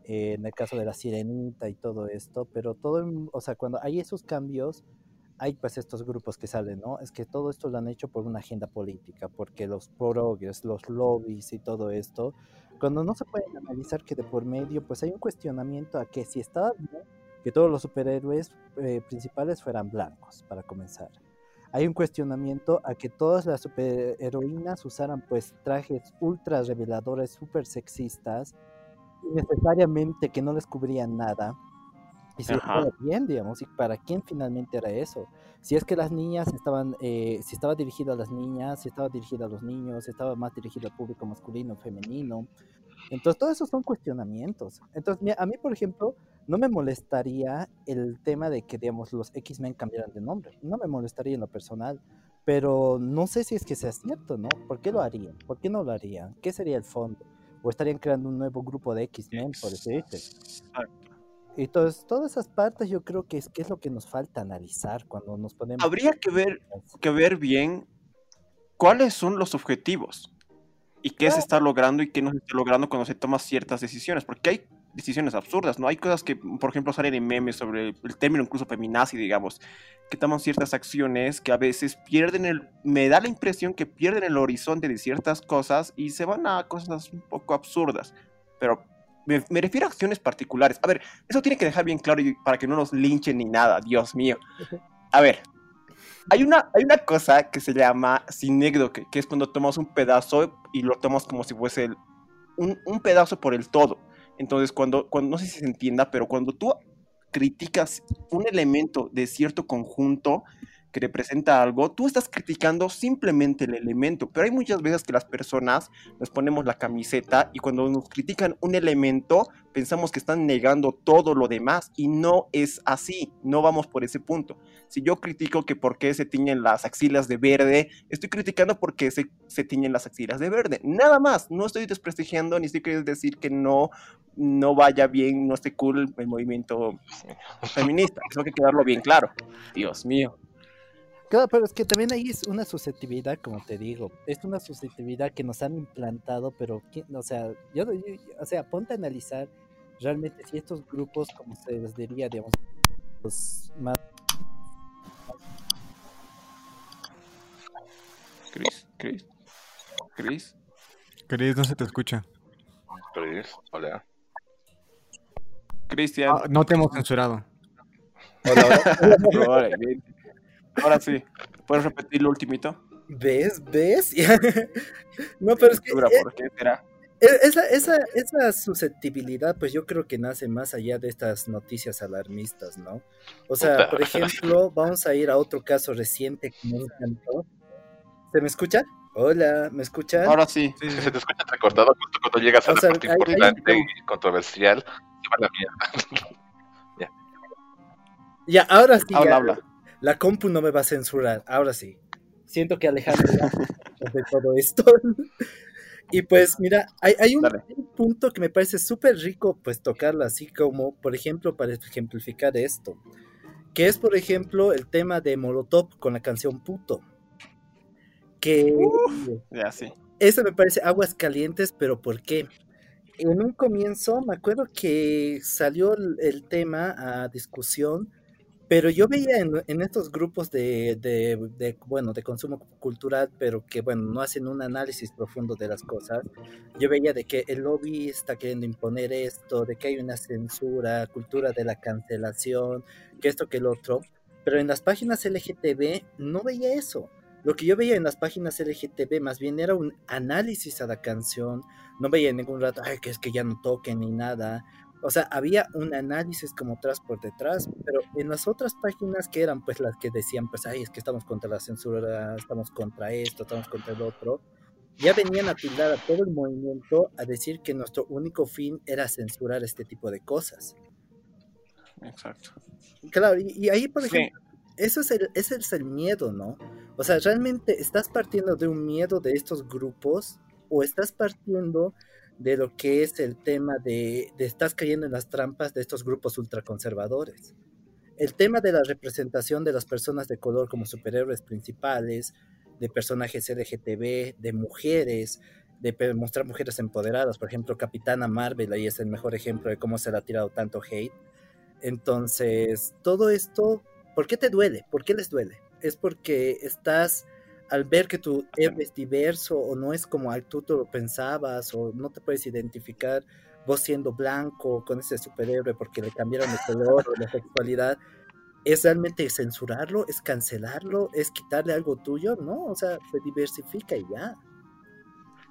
eh, en el caso de la sirenita y todo esto, pero todo, o sea, cuando hay esos cambios, hay pues estos grupos que salen, ¿no? Es que todo esto lo han hecho por una agenda política, porque los progres, los lobbies y todo esto, cuando no se pueden analizar que de por medio, pues hay un cuestionamiento a que si estaba bien que todos los superhéroes eh, principales fueran blancos, para comenzar. Hay un cuestionamiento a que todas las superheroínas usaran pues trajes ultra reveladores, súper sexistas, necesariamente que no les cubrían nada. Y estaba bien, digamos, y para quién finalmente era eso. Si es que las niñas estaban, eh, si estaba dirigido a las niñas, si estaba dirigido a los niños, si estaba más dirigido al público masculino, femenino. Entonces, todos esos son cuestionamientos. Entonces, a mí, por ejemplo, no me molestaría el tema de que, digamos, los X-Men cambiaran de nombre. No me molestaría en lo personal. Pero no sé si es que sea cierto, ¿no? ¿Por qué lo harían? ¿Por qué no lo harían? ¿Qué sería el fondo? ¿O estarían creando un nuevo grupo de X-Men, por decirte? Entonces, todas esas partes yo creo que es, que es lo que nos falta analizar cuando nos ponemos... Habría que ver, que ver bien cuáles son los objetivos y qué se está logrando y qué no se está logrando cuando se toman ciertas decisiones, porque hay decisiones absurdas, ¿no? Hay cosas que, por ejemplo, salen en memes sobre el término incluso feminazi, digamos, que toman ciertas acciones que a veces pierden el, me da la impresión que pierden el horizonte de ciertas cosas y se van a cosas un poco absurdas, pero me, refiero a acciones particulares. A ver, eso tiene que dejar bien claro para que no nos linchen ni nada, Dios mío. A ver, hay una, hay una cosa que se llama sinécdoque, que es cuando tomamos un pedazo y lo tomamos como si fuese un, un pedazo por el todo. Entonces, cuando, cuando, no sé si se entienda, pero cuando tú criticas un elemento de cierto conjunto que representa algo, tú estás criticando simplemente el elemento, pero hay muchas veces que las personas nos ponemos la camiseta y cuando nos critican un elemento pensamos que están negando todo lo demás y no es así, no vamos por ese punto. Si yo critico que por qué se tiñen las axilas de verde, estoy criticando por qué se, se tiñen las axilas de verde, nada más, no estoy desprestigiando ni estoy queriendo decir que no, no vaya bien, no esté cool el movimiento feminista, eso hay que quedarlo bien claro. Dios mío. Claro, pero es que también ahí es una susceptibilidad, como te digo, es una susceptibilidad que nos han implantado, pero, ¿quién- o sea, yo, yo- o sea, ponte a analizar realmente si estos grupos, como se les diría, digamos, los más Chris, Chris, Chris. Cris, no se te escucha. Chris, hola. Cristian, Ah, no te hemos censurado. probablemente. <laughs> Ahora sí, ¿puedes repetir lo ultimito? ¿Ves? ¿Ves? <laughs> no, pero es que eh, ¿por qué será? eh, esa, esa, esa susceptibilidad, pues yo creo que nace más allá de estas noticias alarmistas, ¿no? O sea, Puta. por ejemplo, vamos a ir a otro caso reciente que me encantó. ¿Se me escucha? Hola, ¿me escuchan? Ahora sí. Sí, Si se te escucha entrecortado justo cuando llegas a O la sea, parte hay- hay- importante y controversial, se va la mierda. <laughs> Ya, ahora sí. Habla, ya, habla. La compu no me va a censurar, ahora sí. Siento que Alejandro ya <laughs> de todo esto. <laughs> y pues mira, hay, hay un, punto que me parece súper rico pues tocarlo así como, por ejemplo, para ejemplificar esto. Que es, por ejemplo, el tema de Molotov con la canción Puto. Que Ya sí. eso me parece aguas calientes, pero ¿por qué? En un comienzo me acuerdo que salió el, el tema a discusión, pero yo veía en, en estos grupos de, bueno, de consumo cultural, pero que, bueno, no hacen un análisis profundo de las cosas, yo veía de que el lobby está queriendo imponer esto, de que hay una censura, cultura de la cancelación, que esto, que el otro, pero en las páginas LGTB no veía eso. Lo que yo veía en las páginas LGTB más bien era un análisis a la canción. No veía en ningún rato, ay, que es que ya no toquen ni nada. O sea, había un análisis como tras por detrás, pero en las otras páginas que eran pues las que decían, pues, ay, es que estamos contra la censura, estamos contra esto, estamos contra el otro, ya venían a tildar a todo el movimiento a decir que nuestro único fin era censurar este tipo de cosas. Exacto. Claro, y, y ahí, por Sí. ejemplo, eso es el, ese es el miedo, ¿no? O sea, realmente estás partiendo de un miedo de estos grupos o estás partiendo de lo que es el tema de, de estás cayendo en las trampas de estos grupos ultraconservadores. El tema de la representación de las personas de color como superhéroes principales, de personajes LGTB, de mujeres, de mostrar mujeres empoderadas, por ejemplo, Capitana Marvel, ahí es el mejor ejemplo de cómo se le ha tirado tanto hate. Entonces, todo esto, ¿por qué te duele? ¿Por qué les duele? Es porque estás, al ver que tu héroe es diverso o no es como tú te lo pensabas o no te puedes identificar vos siendo blanco con ese superhéroe porque le cambiaron el color o la sexualidad, ¿es realmente censurarlo? ¿Es cancelarlo? ¿Es quitarle algo tuyo? No, o sea, se diversifica y ya.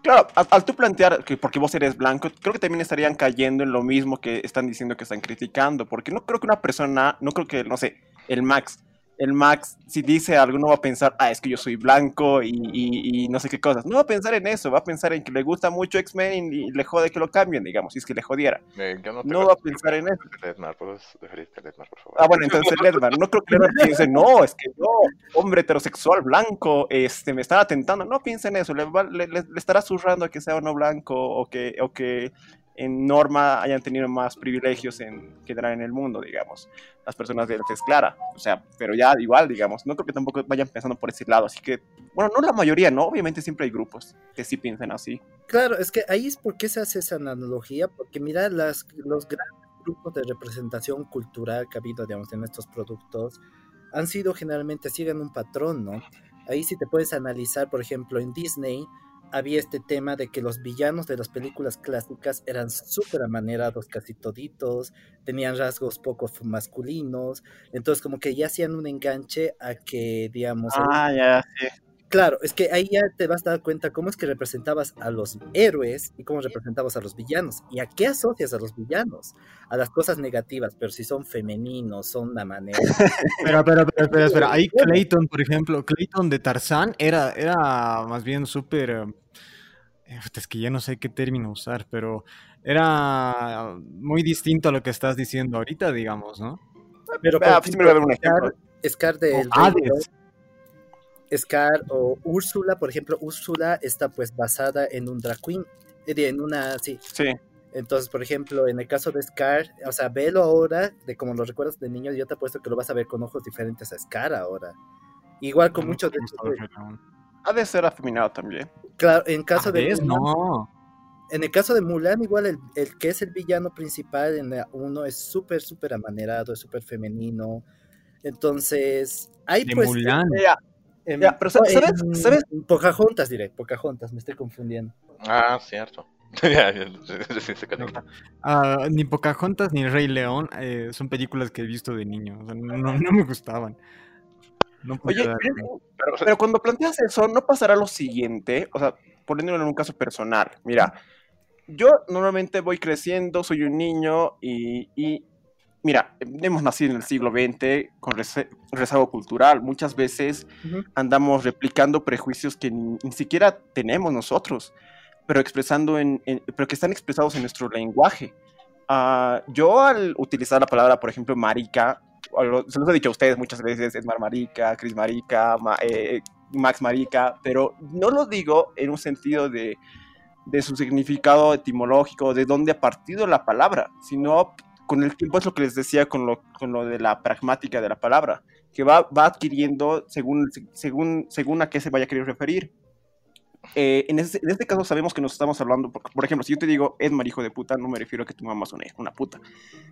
Claro, al, al tú plantear que porque vos eres blanco, creo que también estarían cayendo en lo mismo que están diciendo que están criticando, porque no creo que una persona, no creo que, no sé, el Max, el Max, si dice algo, no va a pensar, ah, es que yo soy blanco y, y- y no sé qué cosas. No va a pensar en eso, va a pensar en que le gusta mucho X-Men y, y le jode que lo cambien, digamos, si es que le jodiera. Eh, no, No va a pensar en eso. Lednar, ¿puedes referirte a Lednar, por favor? Ah, bueno, entonces Ledman, no creo que Ledman piense, no, es que yo, hombre heterosexual blanco, este, me están atentando. No piense en eso, le, va- le- le- le estará zurrando a que sea o no blanco o que, o que en norma hayan tenido más privilegios en general en el mundo, digamos, las personas de la tez clara, o sea, pero ya igual, digamos, no creo que tampoco vayan pensando por ese lado, así que, bueno, no la mayoría, ¿no? Obviamente siempre hay grupos que sí piensan así. Claro, es que ahí es por qué se hace esa analogía, porque mira, las, los grandes grupos de representación cultural que ha habido, digamos, en estos productos, han sido generalmente, siguen un patrón, ¿no? Ahí si te puedes analizar, por ejemplo, en Disney, había este tema de que los villanos de las películas clásicas eran súper amanerados casi toditos, tenían rasgos poco masculinos, entonces como que ya hacían un enganche a que, digamos... Ah, ya, sí. Claro, es que ahí ya te vas a dar cuenta cómo es que representabas a los héroes y cómo representabas a los villanos. ¿Y a qué asocias a los villanos? A las cosas negativas, pero si son femeninos, son de manera. <laughs> Espera, espera, espera, espera. Ahí Clayton, por ejemplo, Clayton de Tarzán era, era más bien súper. Eh, es que ya no sé qué término usar, pero era muy distinto a lo que estás diciendo ahorita, digamos, ¿no? Pero Ah, pues, primero voy a ver un ejemplo. Scar de O Hades. Scar o Úrsula, por ejemplo, Úrsula está pues basada en un drag queen, eh, en una, sí. Sí. Entonces, por ejemplo, en el caso de Scar, o sea, velo ahora, de como lo recuerdas de niño, yo te apuesto que lo vas a ver con ojos diferentes a Scar ahora. Igual con muchos de Ha de ser afeminado también. Claro, en caso de Hades, Mulan, no. en el caso de Mulan, igual el, el que es el villano principal en la uno es súper, súper amanerado, es súper femenino. Entonces, hay De pues. Mulan. En- Ya, pero ¿sabes- en- sabes- Pocahontas diré, Pocahontas, me estoy confundiendo. Ah, cierto. <laughs> ya, ya, recién se conecta. Ah, ni Pocahontas ni Rey León eh, son películas que he visto de niño. O sea, no, no- no me gustaban. Oye, dar- pero, pero cuando planteas eso, ¿no pasará lo siguiente? O sea, poniéndolo en un caso personal. Mira, yo normalmente voy creciendo, soy un niño y, y, mira, hemos nacido en el siglo XX con rezago cultural. Muchas veces andamos replicando prejuicios que ni, ni siquiera tenemos nosotros, pero expresando en, en- pero que están expresados en nuestro lenguaje. Ah, yo al utilizar la palabra, por ejemplo, marica, se los he dicho a ustedes muchas veces, Edmar marica, Chris marica, Ma- eh, Max marica, pero no lo digo en un sentido de, de su significado etimológico, de dónde ha partido la palabra, sino con el tiempo es lo que les decía con lo, con lo de la pragmática de la palabra, que va, va adquiriendo según, según, según a qué se vaya a querer referir. Eh, en, este caso sabemos que nos estamos hablando, por, por ejemplo, si yo te digo Edmar hijo de puta, no me refiero a que tu mamá es una, una puta.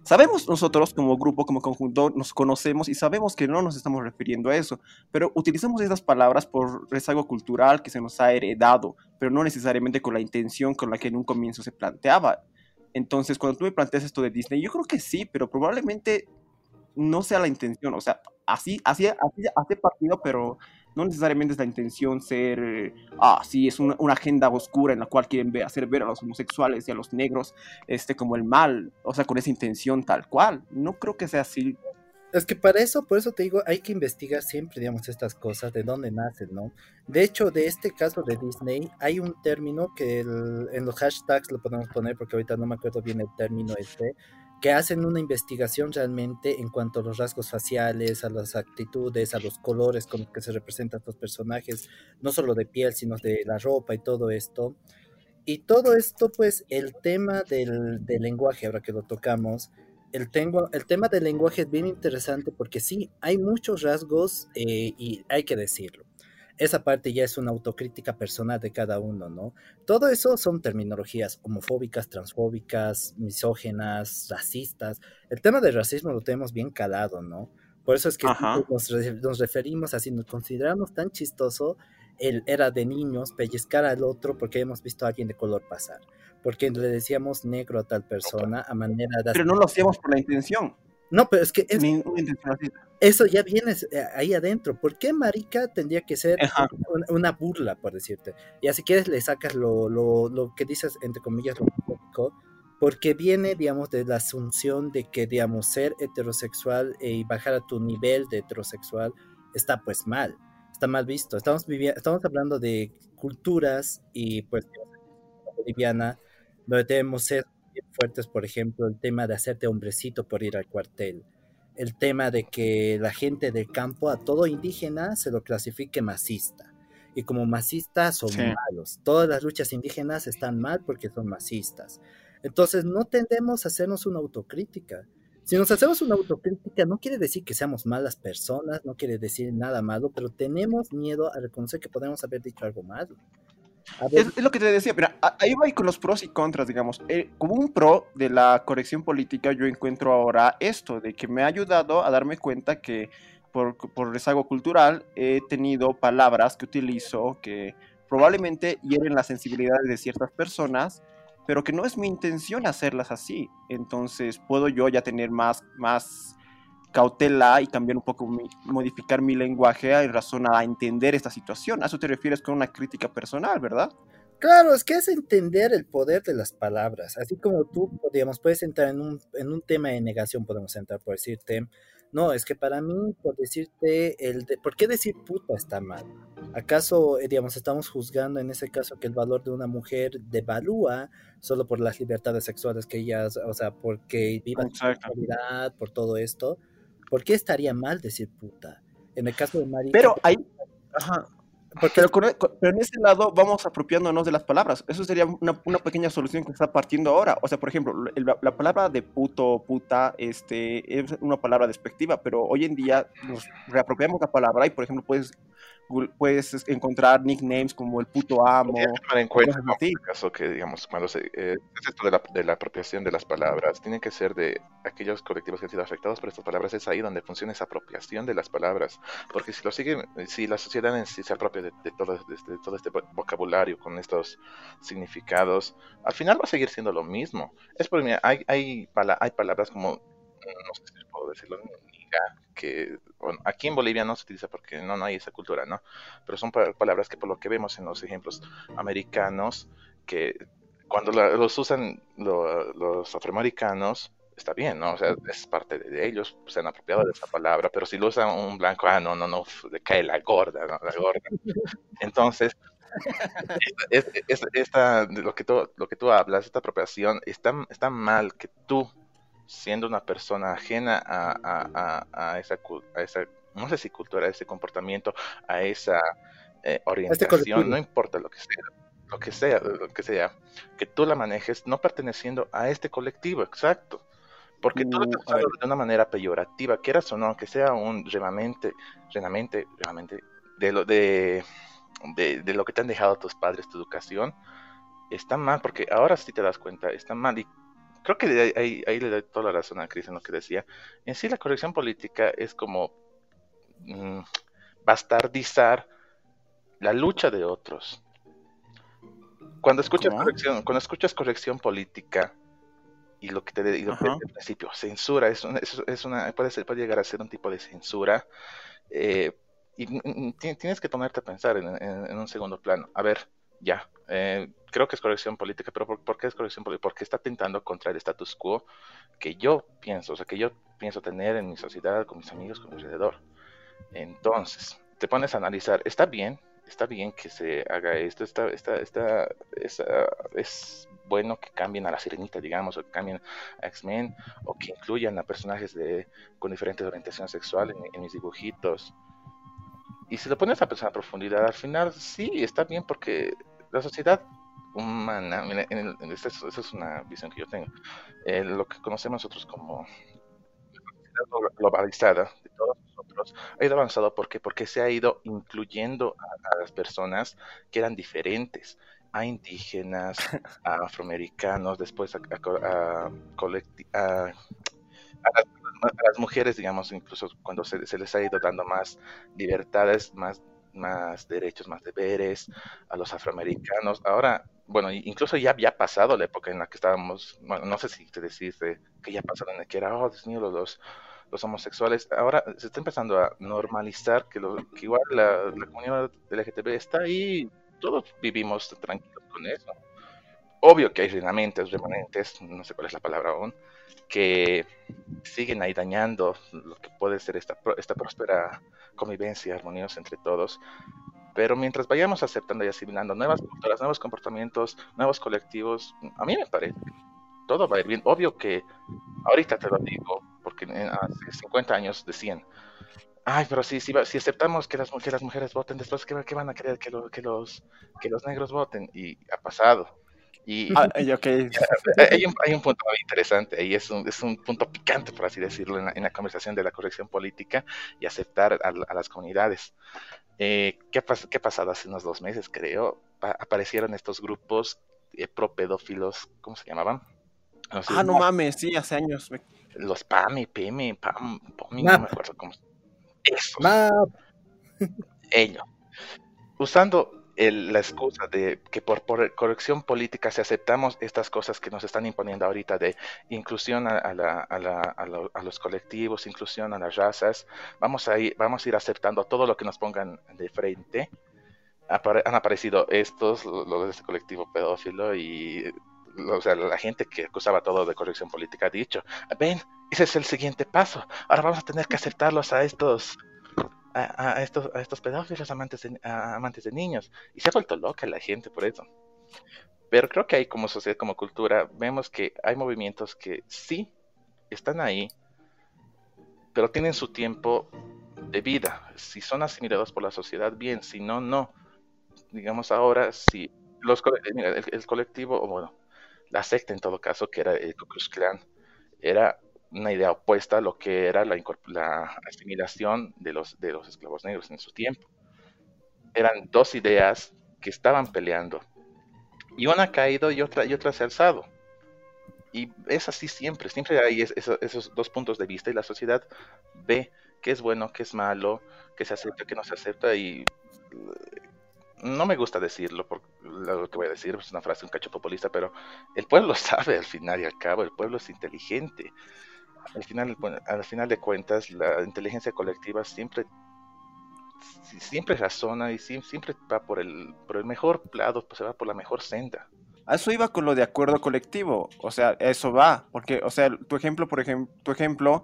Sabemos nosotros como grupo, como conjunto, nos conocemos y sabemos que no nos estamos refiriendo a eso, pero utilizamos esas palabras por rezago cultural que se nos ha heredado, pero no necesariamente con la intención con la que en un comienzo se planteaba. Entonces, cuando tú me planteas esto de Disney, yo creo que sí, pero probablemente no sea la intención, o sea, así, así, así, así partido, pero no necesariamente es la intención ser, ah, sí, es una, agenda oscura en la cual quieren hacer ver a los homosexuales y a los negros este, como el mal, o sea, con esa intención tal cual. No creo que sea así. Es que para eso, por eso te digo, hay que investigar siempre, digamos, estas cosas, de dónde nacen, ¿no? De hecho, de este caso de Disney, hay un término que el- en los hashtags lo podemos poner, porque ahorita no me acuerdo bien el término este, que hacen una investigación realmente en cuanto a los rasgos faciales, a las actitudes, a los colores con los que se representan estos personajes, no solo de piel, sino de la ropa y todo esto. Y todo esto, pues, el tema del, del lenguaje, ahora que lo tocamos, el, tengo, el tema del lenguaje es bien interesante porque sí, hay muchos rasgos eh, y hay que decirlo. Esa parte ya es una autocrítica personal de cada uno, ¿no? Todo eso son terminologías homofóbicas, transfóbicas, misógenas, racistas. El tema del racismo lo tenemos bien calado, ¿no? Por eso es que nos, nos referimos así, nos consideramos tan chistoso el era de niños pellizcar al otro porque hemos visto a alguien de color pasar. Porque le decíamos negro a tal persona a manera de... Pero no lo hacíamos por la intención, No, pero es que es- eso ya viene eh, ahí adentro. ¿Por qué marica tendría que ser una, una burla, por decirte? Y así quieres le sacas lo, lo, lo que dices, entre comillas, lo homofóbico, porque viene, digamos, de la asunción de que, digamos, ser heterosexual eh, y bajar a tu nivel de heterosexual está pues mal, está mal visto. Estamos, estamos hablando de culturas y pues boliviana, donde debemos ser fuertes, por ejemplo, el tema de hacerte hombrecito por ir al cuartel el tema de que la gente del campo a todo indígena se lo clasifique masista. Y como masistas son Sí. malos. Todas las luchas indígenas están mal porque son masistas. Entonces no tendemos a hacernos una autocrítica. Si nos hacemos una autocrítica, no quiere decir que seamos malas personas, no quiere decir nada malo, pero tenemos miedo a reconocer que podemos haber dicho algo malo. Es, lo que te decía, pero ahí va con los pros y contras, digamos. Eh, como un pro de la corrección política, yo encuentro ahora esto, de que me ha ayudado a darme cuenta que por, por rezago cultural he tenido palabras que utilizo que probablemente hieren las sensibilidades de ciertas personas pero que no es mi intención hacerlas así. Entonces puedo yo ya tener más, más cautela y cambiar un poco, modificar mi lenguaje en razón a entender esta situación. A eso te refieres con una crítica personal, ¿verdad? Claro, es que es entender el poder de las palabras. Así como tú, digamos, puedes entrar en un, en un tema de negación, podemos entrar por decirte, no, es que para mí, por decirte, el de, ¿por qué decir puta está mal? ¿Acaso, eh, digamos, estamos juzgando en ese caso que el valor de una mujer devalúa solo por las libertades sexuales que ellas, o sea, porque viva su sexualidad, por todo esto? ¿Por qué estaría mal decir puta? En el caso de María. Pero hay, ajá, pero, pero, en ese lado vamos apropiándonos de las palabras. Eso sería una, una pequeña solución que está partiendo ahora. O sea, por ejemplo, la, palabra de puto, puta, este, es una palabra despectiva, pero hoy en día nos reapropiamos la palabra y, por ejemplo, puedes puedes encontrar nicknames como el puto amo. en cuenta, en caso que, digamos, cuando se, eh, es esto de la, de la, apropiación de las palabras, tiene que ser de aquellos colectivos que han sido afectados por estas palabras, es ahí donde funciona esa apropiación de las palabras, porque si lo siguen, si la sociedad en sí se apropia de, todo, de, todo este vocabulario con estos significados, al final va a seguir siendo lo mismo. Es porque, mira, hay, hay, hay palabras como, no sé si puedo decirlo, que bueno, aquí en Bolivia no se utiliza porque no, no hay esa cultura, ¿no? Pero son palabras que por lo que vemos en los ejemplos americanos, que cuando los usan los afroamericanos, está bien, ¿no? O sea, es parte de, ellos, se han apropiado de esa palabra, pero si lo usa un blanco, ah, no, no, no, le cae la gorda, ¿no? La gorda. Entonces, esta, lo, que tú, lo que tú hablas, esta apropiación, está, está mal que tú siendo una persona ajena a, esa, no sé si cultura, a ese comportamiento, a esa eh, este orientación, no importa lo que sea, lo que sea, lo que sea, que tú la manejes no perteneciendo a este colectivo, exacto. Porque tú lo uh, estás de una manera peyorativa, quieras o no, que sea un realmente, realmente, realmente, de lo, de, de, lo que te han dejado tus padres, tu educación, está mal, porque ahora sí te das cuenta, está mal. Y creo que ahí, le doy toda la razón a Cris en lo que decía. En sí, la corrección política es como mm, bastardizar la lucha de otros. Cuando escuchas corrección, cuando escuchas corrección política y lo que te digo al principio, censura, es una, es, una puede, ser, puede llegar a ser un tipo de censura. Eh, y tienes que ponerte a pensar en, un segundo plano. A ver, ya, eh, creo que es corrección política, pero ¿por, qué es corrección política? Porque está tentando contra el status quo que yo pienso, o sea, que yo pienso tener en mi sociedad, con mis amigos, con mi alrededor. Entonces, te pones a analizar, está bien, está bien que se haga esto, está, está, está, es bueno que cambien a la sirenita, digamos, o que cambien a X-Men, o que incluyan a personajes de, con diferentes orientaciones sexuales en mis dibujitos. Y si lo pones a pensar a profundidad, al final sí, está bien porque la sociedad humana, en esa es una visión que yo tengo, eh, lo que conocemos nosotros como sociedad globalizada de todos nosotros ha ido avanzado porque porque se ha ido incluyendo a, las personas que eran diferentes a indígenas <laughs> a afroamericanos después a, a, a, a las mujeres, digamos, incluso cuando se, les ha ido dando más libertades, más, más derechos, más deberes a los afroamericanos. Ahora, bueno, incluso ya había pasado la época en la que estábamos, bueno, no sé si te decís que ya pasó en que era, oh, Dios mío, los, los homosexuales. Ahora se está empezando a normalizar que, lo, que igual la, la comunidad LGTB está ahí, todos vivimos tranquilos con eso. Obvio que hay remanentes, remanentes, no sé cuál es la palabra aún, que siguen ahí dañando lo que puede ser esta, esta próspera convivencia armoniosa entre todos. Pero mientras vayamos aceptando y asimilando nuevas culturas, nuevos comportamientos, nuevos colectivos, a mí me parece que todo va a ir bien. Obvio que ahorita te lo digo, porque hace 50 años decían, ay, pero si, si, si aceptamos que las, que las mujeres voten, después ¿qué, van a querer que, que, los, que los negros voten? Y ha pasado Y Ah, <laughs> eh, hay, un, hay un punto muy interesante y es un, es un punto picante, por así decirlo, en la, en la conversación de la corrección política y aceptar a, a las comunidades. Eh, ¿qué, ha pas- ¿Qué ha pasado hace unos dos meses, creo? Pa- aparecieron estos grupos eh, pro-pedófilos, ¿cómo se llamaban? No sé, Ah, no mames, sí, hace años. Los PAMI, PEMI, PAM, POMI, no me acuerdo cómo. Esos, Map, ellos. Usando el- la excusa de que por, corrección política, si aceptamos estas cosas que nos están imponiendo ahorita de inclusión a, a la- a a lo- a los colectivos, inclusión a las razas, vamos a ir, vamos a ir aceptando todo lo que nos pongan de frente. Han aparecido estos, los de este colectivo pedófilo y o sea, la gente que acusaba todo de corrección política ha dicho, ven, ese es el siguiente paso, ahora vamos a tener que aceptarlos a estos a, estos, a estos pedófilos amantes de, a- amantes de niños. Y se ha vuelto loca la gente por eso. Pero creo que hay como sociedad, como cultura, vemos que hay movimientos que sí están ahí, pero tienen su tiempo de vida. Si son asimilados por la sociedad, bien, si no, no. Digamos ahora, si los, cole- mira, el, colectivo, o bueno, la secta en todo caso, que era el Ku Klux era una idea opuesta a lo que era la, la asimilación de los, de los esclavos negros en su tiempo. Eran dos ideas que estaban peleando. Y una ha caído y otra, y otra se ha alzado. Y es así siempre, siempre hay es- eso- esos dos puntos de vista y la sociedad ve qué es bueno, qué es malo, qué se acepta, qué no se acepta y eh, no me gusta decirlo, porque lo que voy a decir es una frase un cacho populista, pero el pueblo <laughs> sabe al final y al cabo, el pueblo es inteligente. Al final, al final de cuentas, la inteligencia colectiva siempre si- siempre razona y sie- siempre va por el, por el mejor lado, pues se va por la mejor senda. Eso iba con lo de acuerdo colectivo. O sea, eso va. Porque, o sea, tu ejemplo, por ejemplo, tu ejemplo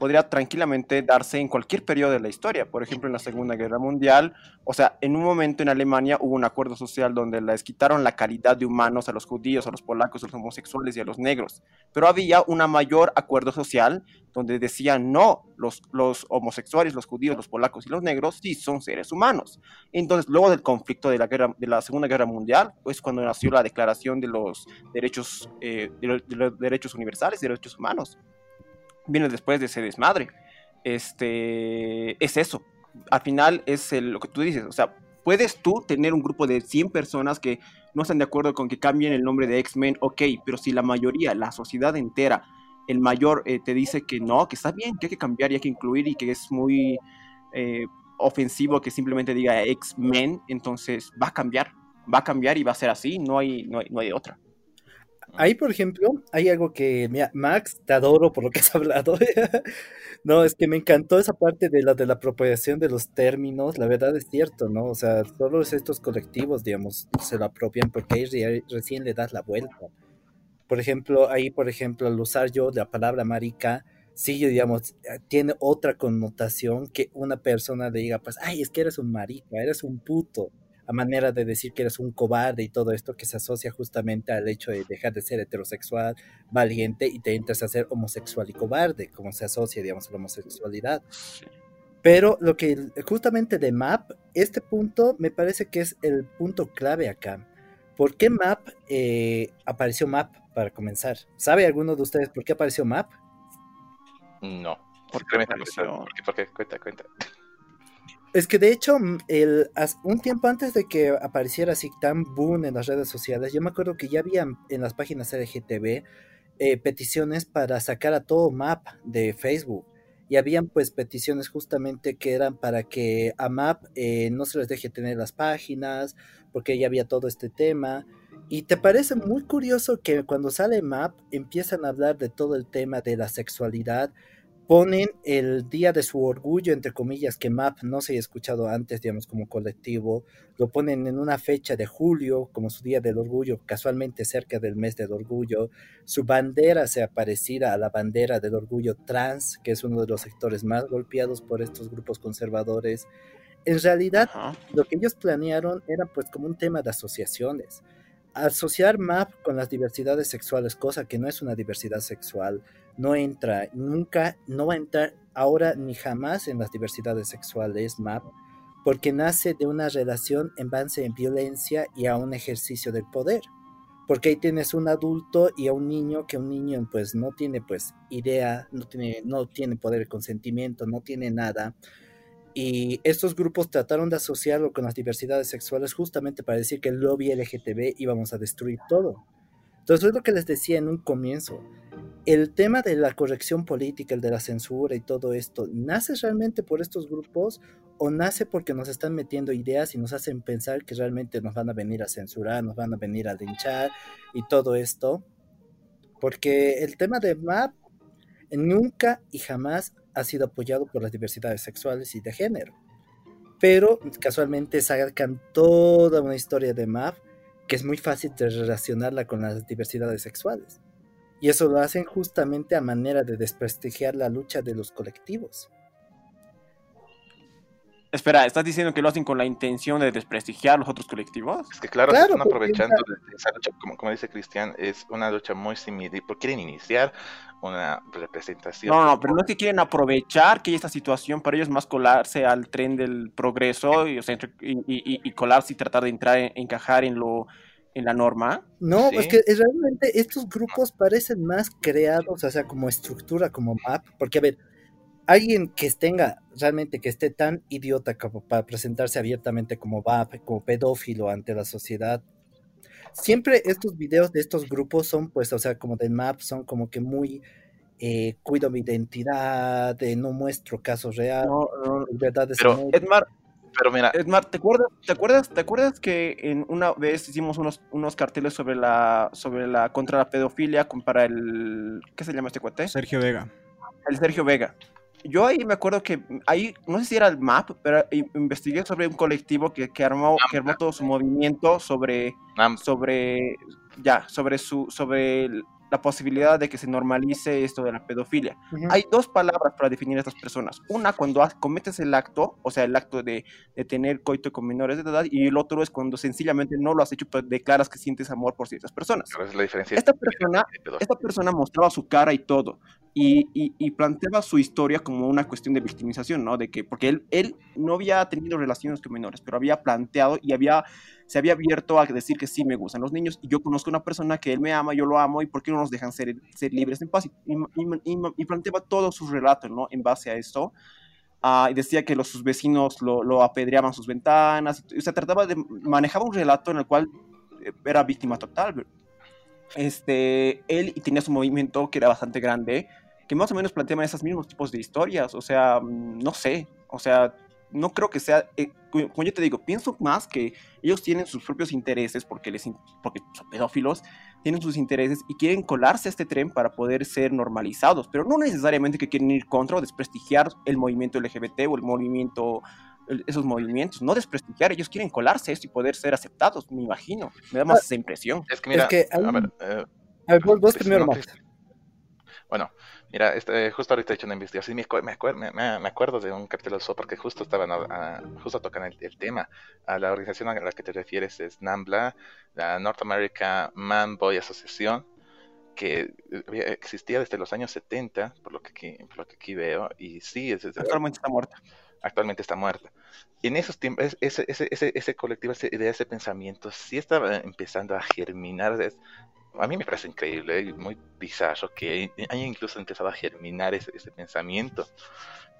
podría tranquilamente darse en cualquier periodo de la historia. Por ejemplo, en la Segunda Guerra Mundial. O sea, en un momento en Alemania hubo un acuerdo social donde les quitaron la calidad de humanos a los judíos, a los polacos, a los homosexuales y a los negros. Pero había un mayor acuerdo social donde decían, no, los, homosexuales, los judíos, los polacos y los negros sí son seres humanos. Entonces, luego del conflicto de la, guerra, de la Segunda Guerra Mundial, pues cuando nació la Declaración de los Derechos, eh, de de los derechos Universales, de derechos humanos, viene después de ese desmadre. Este, es eso. Al final es lo que tú dices, o sea, puedes tú tener un grupo de 100 personas que no están de acuerdo con que cambien el nombre de X-Men, ok, pero si la mayoría, la sociedad entera, el mayor eh, te dice que no, que está bien, que hay que cambiar y hay que incluir y que es muy eh, ofensivo que simplemente diga X-Men, entonces va a cambiar, va a cambiar y va a ser así, no hay, no hay, no hay otra. Ahí, por ejemplo, hay algo que, mira, Max, te adoro por lo que has <laughs> hablado. no, es que me encantó esa parte de la de la apropiación de los términos. La verdad es cierto, ¿no? O sea, solo estos colectivos, digamos, se lo apropian porque ahí re- recién le das la vuelta. Por ejemplo, ahí, por ejemplo, al usar yo la palabra marica, sí, digamos, eh, tiene otra connotación que una persona diga, pues, ay, es que eres un marica, eres un puto a manera de decir que eres un cobarde y todo esto que se asocia justamente al hecho de dejar de ser heterosexual, valiente y te entras a ser homosexual y cobarde, como se asocia, digamos, a la homosexualidad. Pero lo que justamente de MAP, este punto me parece que es el punto clave acá. ¿Por qué MAP eh, apareció MAP para comenzar? ¿Sabe alguno de ustedes por qué apareció MAP? No. ¿Por qué Simplemente apareció? empezar, porque, porque, cuenta, cuenta. Es que de hecho, mm, el, un tiempo antes de que apareciera así tan boom en las redes sociales, yo me acuerdo que ya había en las páginas LGTB eh, peticiones para sacar a todo MAP de Facebook. Y habían pues peticiones justamente que eran para que a MAP eh, no se les deje tener las páginas, porque ya había todo este tema. Y te parece muy curioso que cuando sale MAP empiezan a hablar de todo el tema de la sexualidad ponen el día de su orgullo, entre comillas, que MAP no se haya escuchado antes, digamos, como colectivo, lo ponen en una fecha de julio, como su día del orgullo, casualmente cerca del mes del orgullo. Su bandera se parecida a la bandera del orgullo trans, que es uno de los sectores más golpeados por estos grupos conservadores. En realidad, Ajá. lo que ellos planearon era pues como un tema de asociaciones. Asociar MAP con las diversidades sexuales, cosa que no es una diversidad sexual, no entra, nunca, no va a entrar ahora ni jamás en las diversidades sexuales MAP, porque nace de una relación en base en violencia y a un ejercicio del poder. porque ahí tienes un adulto y a un niño que un niño pues no tiene pues idea, no tiene, no tiene poder de consentimiento, no tiene nada. Y estos grupos trataron de asociarlo con las diversidades sexuales justamente para decir que el lobby LGTB íbamos a destruir todo. Entonces es lo que les decía en un comienzo. El tema de la corrección política, el de la censura y todo esto, ¿nace realmente por estos grupos o nace porque nos están metiendo ideas y nos hacen pensar que realmente nos van a venir a censurar, nos van a venir a linchar y todo esto? Porque el tema de MAP nunca y jamás ha sido apoyado por las diversidades sexuales y de género. Pero casualmente sacan toda una historia de MAP que es muy fácil de relacionarla con las diversidades sexuales. Y eso lo hacen justamente a manera de desprestigiar la lucha de los colectivos. Espera, ¿estás diciendo que lo hacen con la intención de desprestigiar los otros colectivos? Es que claro, se están aprovechando de esa lucha, como, como dice Cristian, es una lucha muy similar, porque quieren iniciar una representación. No, no, pero no es que quieren aprovechar que esta situación para ellos más colarse al tren del progreso y, y, colarse y tratar de entrar, en, encajar en lo en la norma. No, es que realmente estos grupos parecen más creados, o sea, como estructura, como map, porque a ver, alguien que tenga realmente que esté tan idiota como para presentarse abiertamente como map, como pedófilo ante la sociedad, siempre estos videos de estos grupos son, pues, o sea, como de map, son como que muy eh, cuido mi identidad, no muestro casos reales, no, no, verdades. Pero, Edmar, pero mira, Edmar, ¿te acuerdas, te acuerdas, te acuerdas que en una vez hicimos unos, unos carteles sobre la, sobre la contra la pedofilia para el, ¿qué se llama este cuate? Sergio Vega. El Sergio Vega. Yo ahí me acuerdo que ahí, no sé si era el MAP, pero investigué sobre un colectivo que, que armó, que armó todo su movimiento sobre, sobre, ya, sobre su, sobre la posibilidad de que se normalice esto de la pedofilia. Hay dos palabras para definir a estas personas. Una, cuando cometes el acto, o sea, el acto de, de, tener coito con menores de edad, y el otro es cuando sencillamente no lo has hecho, pero declaras que sientes amor por ciertas personas. es la diferencia? Esta persona, esta persona mostraba su cara y todo, y, y, y, planteaba su historia como una cuestión de victimización, ¿no? De que, porque él, él no había tenido relaciones con menores, pero había planteado y había se había abierto a decir que sí me gustan los niños y yo conozco una persona que él me ama, yo lo amo y por qué no nos dejan ser, ser libres en paz y, planteaba todo su relato ¿no? en base a esto. Ah, y decía que los, sus vecinos lo, lo apedreaban sus ventanas, o sea, trataba de, manejaba un relato en el cual eh, era víctima total. Este, él tenía su movimiento que era bastante grande, que más o menos planteaba esos mismos tipos de historias, o sea, mm, no sé, o sea, no creo que sea, eh, como yo te digo, pienso más que ellos tienen sus propios intereses porque, les, porque son pedófilos, tienen sus intereses y quieren colarse a este tren para poder ser normalizados, pero no necesariamente que quieren ir contra o desprestigiar el movimiento LGBT o el movimiento, esos movimientos, no desprestigiar, ellos quieren colarse esto y poder ser aceptados, me imagino, me da más ah, esa impresión. Es que mira, a ver, eh, a ver vos, primero, Bueno, Mira, este, justo ahorita he hecho una investigación me, me, me, acuerdo de un cartel de porque justo estaban a, justo tocan el, tema. A la organización a la que te refieres es NAMBLA, la North America Man Boy Association, que existía desde los años 70, por lo que aquí, por lo que aquí veo, y sí, es, actualmente está muerta. Actualmente está muerta. En esos tiempos, ese, ese, ese, ese colectivo, ese, ese pensamiento, sí estaba empezando a germinar a mí me parece increíble y muy bizarro que haya incluso empezado a germinar ese, pensamiento.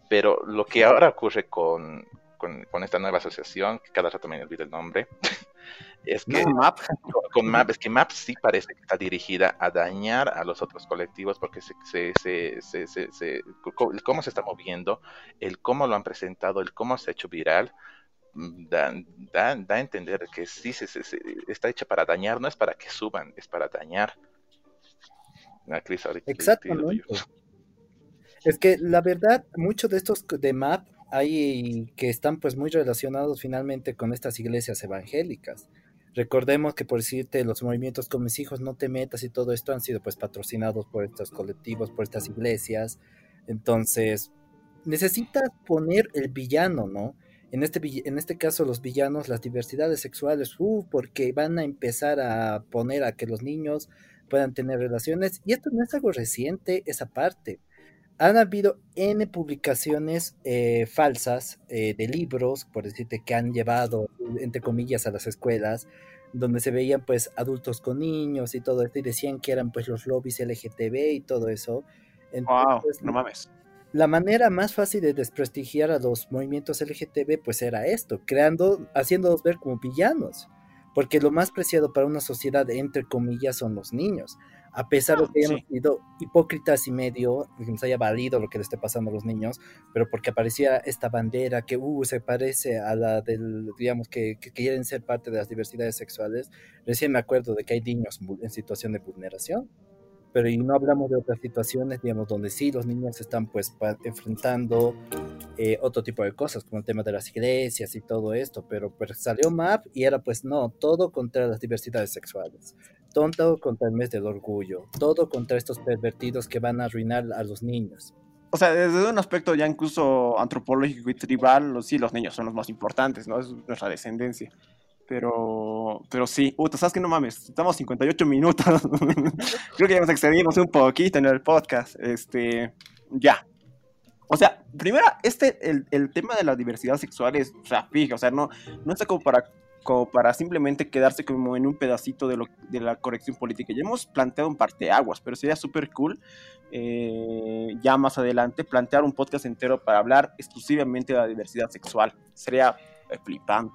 Pero lo que ahora ocurre con, con, esta nueva asociación, que cada rato me olvido el nombre, <laughs> es que MAP. Con, MAP, es que MAP sí parece que está dirigida a dañar a los otros colectivos porque se, se, se, se, cómo se está moviendo, el cómo lo han presentado, el cómo se ha hecho viral, da, da, da, a entender que sí se, está hecha para dañar, no es para que suban, es para dañar. Exactamente. Es que la verdad, muchos de estos de MAP hay que están pues muy relacionados finalmente con estas iglesias evangélicas. Recordemos que por decirte los movimientos con mis hijos no te metas y todo esto han sido pues patrocinados por estos colectivos, por estas iglesias. Entonces, necesitas poner el villano, ¿no? En este, en este caso, los villanos, las diversidades sexuales, uh, porque van a empezar a poner a que los niños puedan tener relaciones. Y esto no es algo reciente, esa parte. Han habido N publicaciones eh, falsas eh, de libros, por decirte, que han llevado, entre comillas, a las escuelas, donde se veían pues adultos con niños y todo esto, y decían que eran pues los lobbies LGTB y todo eso. wow, no mames. La manera más fácil de desprestigiar a los movimientos LGTB pues era esto, creando, haciéndolos ver como villanos, porque lo más preciado para una sociedad, entre comillas, son los niños a pesar de que hayamos sido hipócritas y medio, que nos haya valido lo que le esté pasando a los niños, pero porque aparecía esta bandera que uh, se parece a la del, digamos, que, que, quieren ser parte de las diversidades sexuales, recién me acuerdo de que hay niños en situación de vulneración, pero y no hablamos de otras situaciones, digamos, donde sí los niños están pues enfrentando eh, otro tipo de cosas, como el tema de las iglesias y todo esto, pero pues salió MAP y era pues no, todo contra las diversidades sexuales tonto contra el mes del orgullo, todo contra estos pervertidos que van a arruinar a los niños. O sea, desde un aspecto ya incluso antropológico y tribal, sí, los niños son los más importantes, ¿no? Es nuestra descendencia. Pero, pero sí, puta, ¿sabes qué? No mames, estamos 58 minutos. <laughs> Creo que ya nos excedimos un poquito en el podcast. Este, ya. O sea, primero, este, el, el tema de la diversidad sexual es, o sea, fija, o sea, no, no está como para como para simplemente quedarse como en un pedacito de, lo, de la corrección política. Ya hemos planteado un parteaguas, pero sería súper cool eh, ya más adelante plantear un podcast entero para hablar exclusivamente de la diversidad sexual. Sería eh, flipante.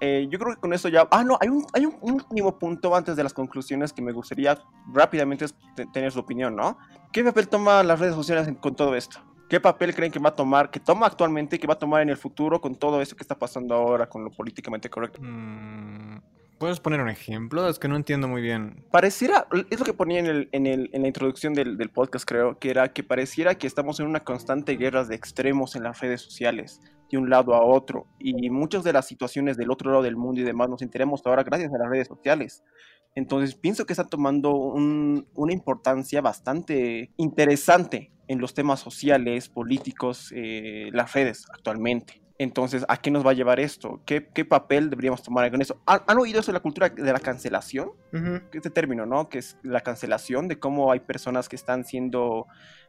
Eh, yo creo que con eso ya... Ah, no, hay un, hay un, último punto antes de las conclusiones que me gustaría rápidamente tener su opinión, ¿no? ¿Qué papel toma las redes sociales con todo esto? ¿Qué papel creen que va a tomar, que toma actualmente y que va a tomar en el futuro con todo eso que está pasando ahora con lo políticamente correcto? Mm, ¿Puedes poner un ejemplo? Es que no entiendo muy bien. Pareciera, es lo que ponía en, el, en, el, en la introducción del, del, podcast, creo, que era que pareciera que estamos en una constante guerra de extremos en las redes sociales, de un lado a otro, y muchas de las situaciones del otro lado del mundo y demás nos enteramos ahora gracias a las redes sociales. Entonces pienso que está tomando una importancia bastante interesante en los temas sociales, políticos, eh, las redes actualmente. Entonces, ¿a qué nos va a llevar esto? ¿Qué, qué papel deberíamos tomar con eso? ¿Han, oído eso de la cultura de la cancelación? Este término, ¿no? Que es la cancelación, de cómo hay personas que están siendo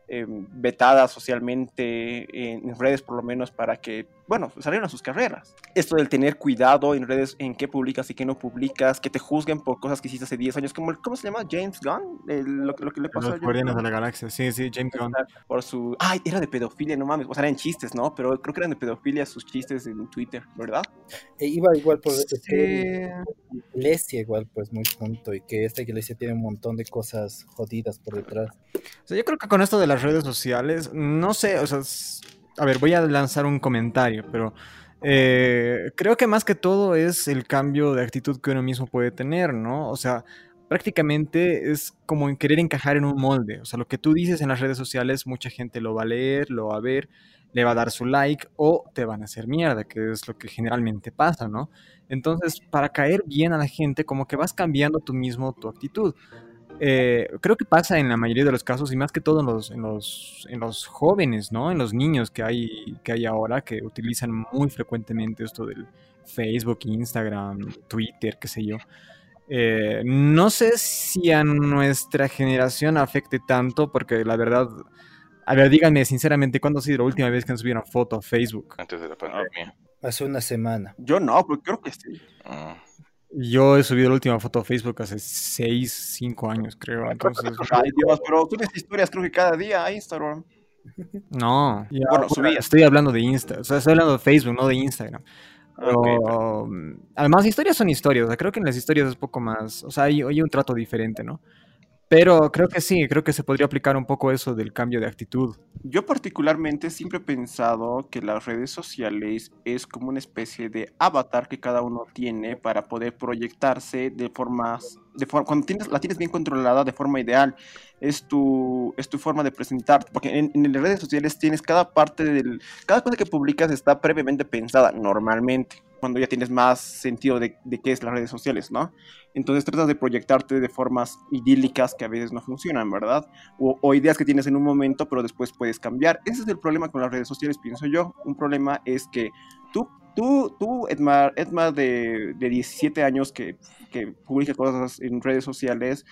eh, vetadas socialmente en, redes por lo menos para que, bueno, salieran a sus carreras. Esto del tener cuidado en redes en qué publicas y qué no publicas, que te juzguen por cosas que hiciste hace 10 años, como, ¿cómo se llama? James Gunn, lo, que le pasó Los Guardianes de la Galaxia, sí, sí, James Gunn. Por su... Ay, era de pedofilia, no mames, o sea, eran chistes, ¿no? Pero creo que eran de pedofilia sus chistes en Twitter, ¿verdad? E iba igual por... Sí. Iglesia igual, pues muy punto, y que esta iglesia tiene un montón de cosas jodidas por detrás. O sea, yo creo que con esto de la redes sociales, no sé, o sea, a ver, voy a lanzar un comentario, pero eh, creo que más que todo es el cambio de actitud que uno mismo puede tener, ¿no? O sea, prácticamente es como querer encajar en un molde, o sea, lo que tú dices en las redes sociales, mucha gente lo va a leer, lo va a ver, le va a dar su like o te van a hacer mierda, que es lo que generalmente pasa, ¿no? Entonces, para caer bien a la gente, como que vas cambiando tú mismo tu actitud. Eh, creo que pasa en la mayoría de los casos y más que todo en los, en los, en los jóvenes, ¿no? En los niños que hay, que hay ahora que utilizan muy frecuentemente esto del Facebook, Instagram, Twitter, qué sé yo. Eh, no sé si a nuestra generación afecte tanto porque la verdad... A ver, díganme sinceramente, ¿cuándo ha sido la última vez que nos subieron foto a Facebook? Antes de la pandemia. Hace una semana. Yo no, pero creo que sí. Ah. Yo he subido la última foto a Facebook hace 6, 5 años, creo. Entonces, Ay, Dios, pero subes historias creo que cada día a Instagram. No, bueno, estoy hablando de Insta, o sea, estoy hablando de Facebook, no de Instagram. Pero, además, historias son historias, o sea, creo que en las historias es poco más, o sea, hay, hay un trato diferente, ¿no? Pero creo que sí, creo que se podría aplicar un poco eso del cambio de actitud. Yo particularmente siempre he pensado que las redes sociales es como una especie de avatar que cada uno tiene para poder proyectarse de formas, de forma, cuando tienes, la tienes bien controlada de forma ideal, es tu, es tu forma de presentarte, porque en, en las redes sociales tienes cada parte del, cada cosa que publicas está previamente pensada normalmente cuando ya tienes más sentido de, de, qué es las redes sociales, ¿no? Entonces tratas de proyectarte de formas idílicas que a veces no funcionan, ¿verdad? O, ideas que tienes en un momento, pero después puedes cambiar. Ese es el problema con las redes sociales, pienso yo. Un problema es que tú, tú, tú Edmar de, de 17 años que, que publica cosas en redes sociales,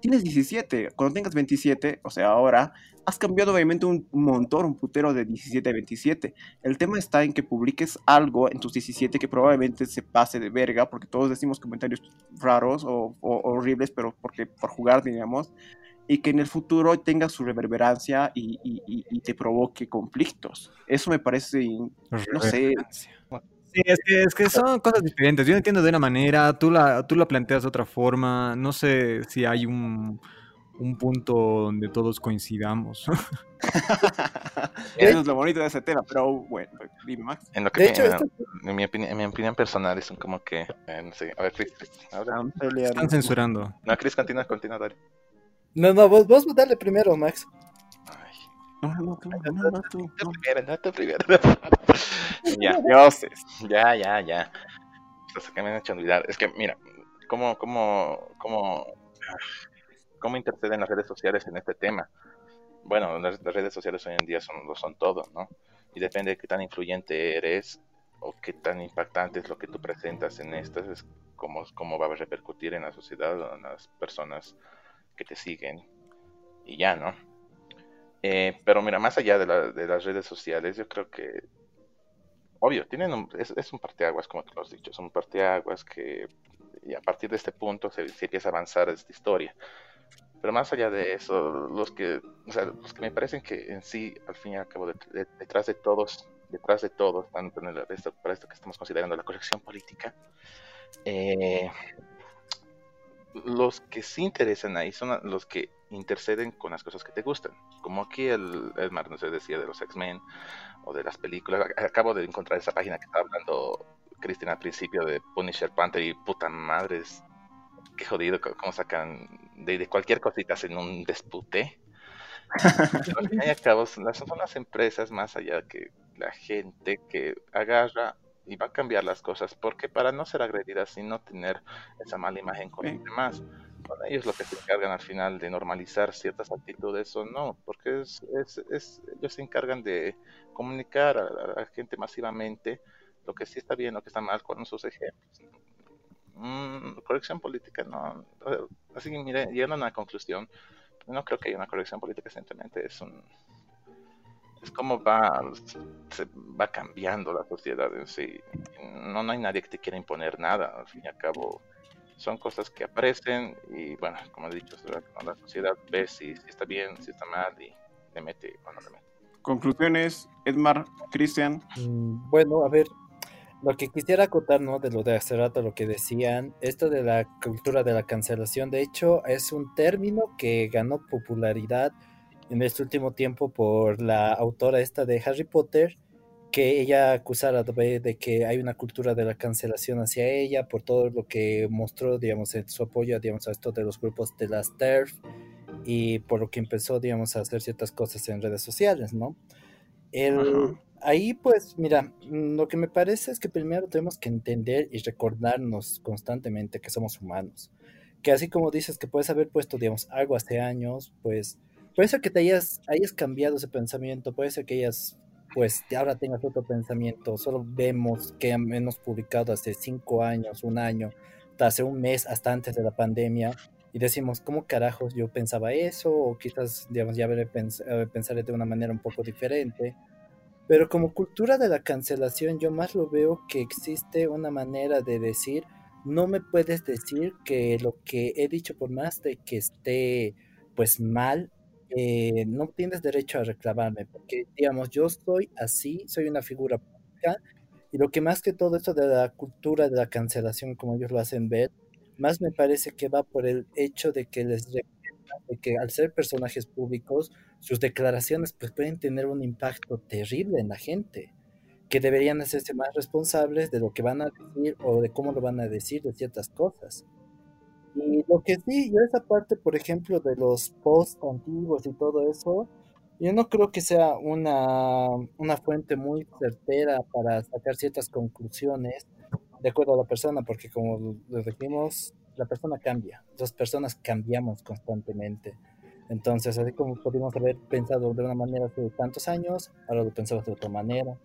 tienes 17. Cuando tengas 27, o sea, ahora, has cambiado obviamente un montón, un putero de 17 a 27. El tema está en que publiques algo en tus 17 que probablemente se pase de verga, porque todos decimos comentarios raros o, horribles, pero porque por jugar, digamos, y que en el futuro tenga su reverberancia y, y te provoque conflictos. Eso me parece, no sé, Sí, es que, es que son cosas diferentes. Yo entiendo de una manera, tú la, tú la planteas de otra forma. No sé si hay un, un punto donde todos coincidamos. <laughs> Eso es lo bonito de ese tema, pero bueno, dime Max. En, lo que de hecho, en, mi opinión, en mi opinión personal es como que, eh, no sé, a ver, Chris, Están censurando. No, Chris, continúa, continúa, dale. No, no, vos, vos dale primero, Max. No, no, tú, no, no, tú. No. Primero, no, tú primero. ya, dioses. Ya, ya, ya. Eso que me han hecho olvidar. Es que, mira, ¿cómo, cómo, cómo, cómo interceden las redes sociales en este tema? Bueno, las, redes sociales hoy en día son, lo son todo, ¿no? Y depende de qué tan influyente eres o qué tan impactante es lo que tú presentas en estas, es cómo, cómo va a repercutir en la sociedad o en las personas que te siguen. Y ya, ¿no? Eh, pero mira, más allá de, las redes sociales, yo creo que, obvio, tienen es, es, un parteaguas, como tú lo has dicho, son un parteaguas que y a partir de este punto se, empieza a avanzar esta historia. Pero más allá de eso, los que, o sea, los que me parecen que en sí, al fin y al cabo, detrás de todos, detrás de todos, para esto, para esto que estamos considerando la corrección política, eh, los que sí interesan ahí son los que interceden con las cosas que te gustan. Como aquí el, el no se decía de los X-Men o de las películas. Acabo de encontrar esa página que estaba hablando Cristina al principio de Punisher Panther y puta madre, qué jodido cómo sacan de, cualquier cosita en un despute. <laughs> al fin y al cabo son las empresas más allá que la gente que agarra y va a cambiar las cosas, porque para no ser agredidas y no tener esa mala imagen con los demás, ellos lo que se encargan al final de normalizar ciertas actitudes o no, porque es, es, ellos se encargan de comunicar a, la gente masivamente lo que sí está bien, lo que está mal con sus ejemplos. Mm, corrección política, no. Así que, mire, llegando a una conclusión, no creo que haya una corrección política, simplemente es un, es como va, se va cambiando la sociedad en sí. No, no hay nadie que te quiera imponer nada, al fin y al cabo son cosas que aparecen y bueno, como he dicho, la sociedad ve si, está bien, si está mal y le mete o no le mete. Conclusiones, Edmar, Cristian. Mm, bueno, a ver, lo que quisiera acotar, ¿no? De lo de hace rato, lo que decían, esto de la cultura de la cancelación, de hecho, es un término que ganó popularidad en este último tiempo por la autora esta de Harry Potter, que ella acusara de que hay una cultura de la cancelación hacia ella por todo lo que mostró, digamos, en su apoyo, digamos, a esto de los grupos de las TERF y por lo que empezó, digamos, a hacer ciertas cosas en redes sociales, ¿no? El, ahí, pues, mira, lo que me parece es que primero tenemos que entender y recordarnos constantemente que somos humanos. Que así como dices que puedes haber puesto, digamos, algo hace años, pues puede ser que te hayas, hayas cambiado ese pensamiento, puede ser que hayas, pues ahora tengas otro pensamiento, solo vemos que hemos publicado hace cinco años, un año, hace un mes, hasta antes de la pandemia, y decimos, ¿cómo carajos yo pensaba eso? O quizás, digamos, ya veré pensar de una manera un poco diferente. Pero como cultura de la cancelación, yo más lo veo que existe una manera de decir, no me puedes decir que lo que he dicho por más de que esté pues mal eh, no tienes derecho a reclamarme, porque digamos, yo soy así, soy una figura pública, y lo que más que todo esto de la cultura de la cancelación, como ellos lo hacen ver, más me parece que va por el hecho de que les de que al ser personajes públicos, sus declaraciones pues pueden tener un impacto terrible en la gente, que deberían hacerse más responsables de lo que van a decir o de cómo lo van a decir de ciertas cosas. Y lo que sí, yo esa parte, por ejemplo, de los posts antiguos y todo eso, yo no creo que sea una, una fuente muy certera para sacar ciertas conclusiones de acuerdo a la persona, porque como lo decimos, la persona cambia, las personas cambiamos constantemente. Entonces, así como podríamos haber pensado de una manera hace tantos años, ahora lo pensamos de otra manera.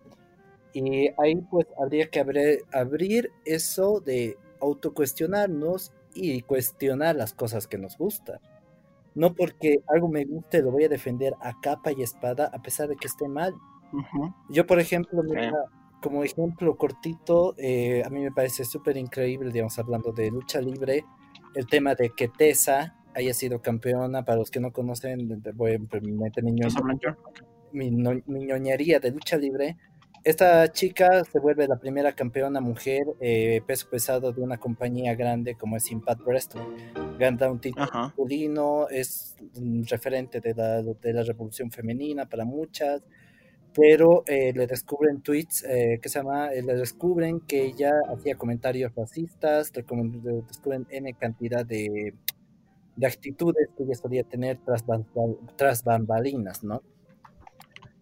Y ahí pues habría que abrir, abrir eso de autocuestionarnos y cuestionar las cosas que nos gustan. No porque algo me guste lo voy a defender a capa y espada a pesar de que esté mal. Yo, por ejemplo, como ejemplo cortito, eh, a mí me parece súper increíble, digamos, hablando de lucha libre, el tema de que Tessa haya sido campeona, para los que no conocen, voy a meter mi, mi, ñoñería de lucha libre. Esta chica se vuelve la primera campeona mujer eh, peso pesado de una compañía grande como es Impact Wrestling. Gana un título masculino, es un referente de la, de la revolución femenina para muchas pero eh, le descubren tweets eh, que se llama, eh, le descubren que ella hacía comentarios racistas, le, descubren N cantidad de, de, actitudes que ella solía tener tras, tras bambalinas, ¿no?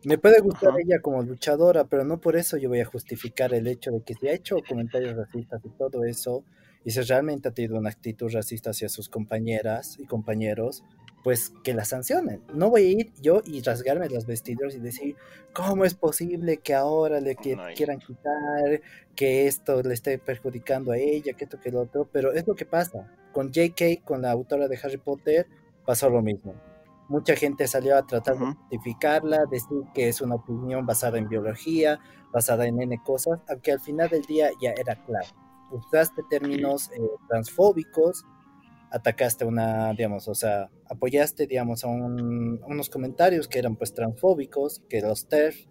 Me puede gustar ella como luchadora, pero no por eso yo voy a justificar el hecho de que si ha hecho comentarios racistas y todo eso, y si realmente ha tenido una actitud racista hacia sus compañeras y compañeros, pues que la sancionen. No voy a ir yo y rasgarme las vestiduras y decir, ¿cómo es posible que ahora le quieran quitar, que esto le esté perjudicando a ella, que esto, que lo otro? Pero es lo que pasa. Con JK, con la autora de Harry Potter, pasó lo mismo. Mucha gente salió a tratar de justificarla, decir que es una opinión basada en biología, basada en N cosas, aunque al final del día ya era claro. Usaste términos eh, transfóbicos, atacaste una, digamos, o sea, apoyaste, digamos, a unos comentarios que eran pues transfóbicos, que los TERF,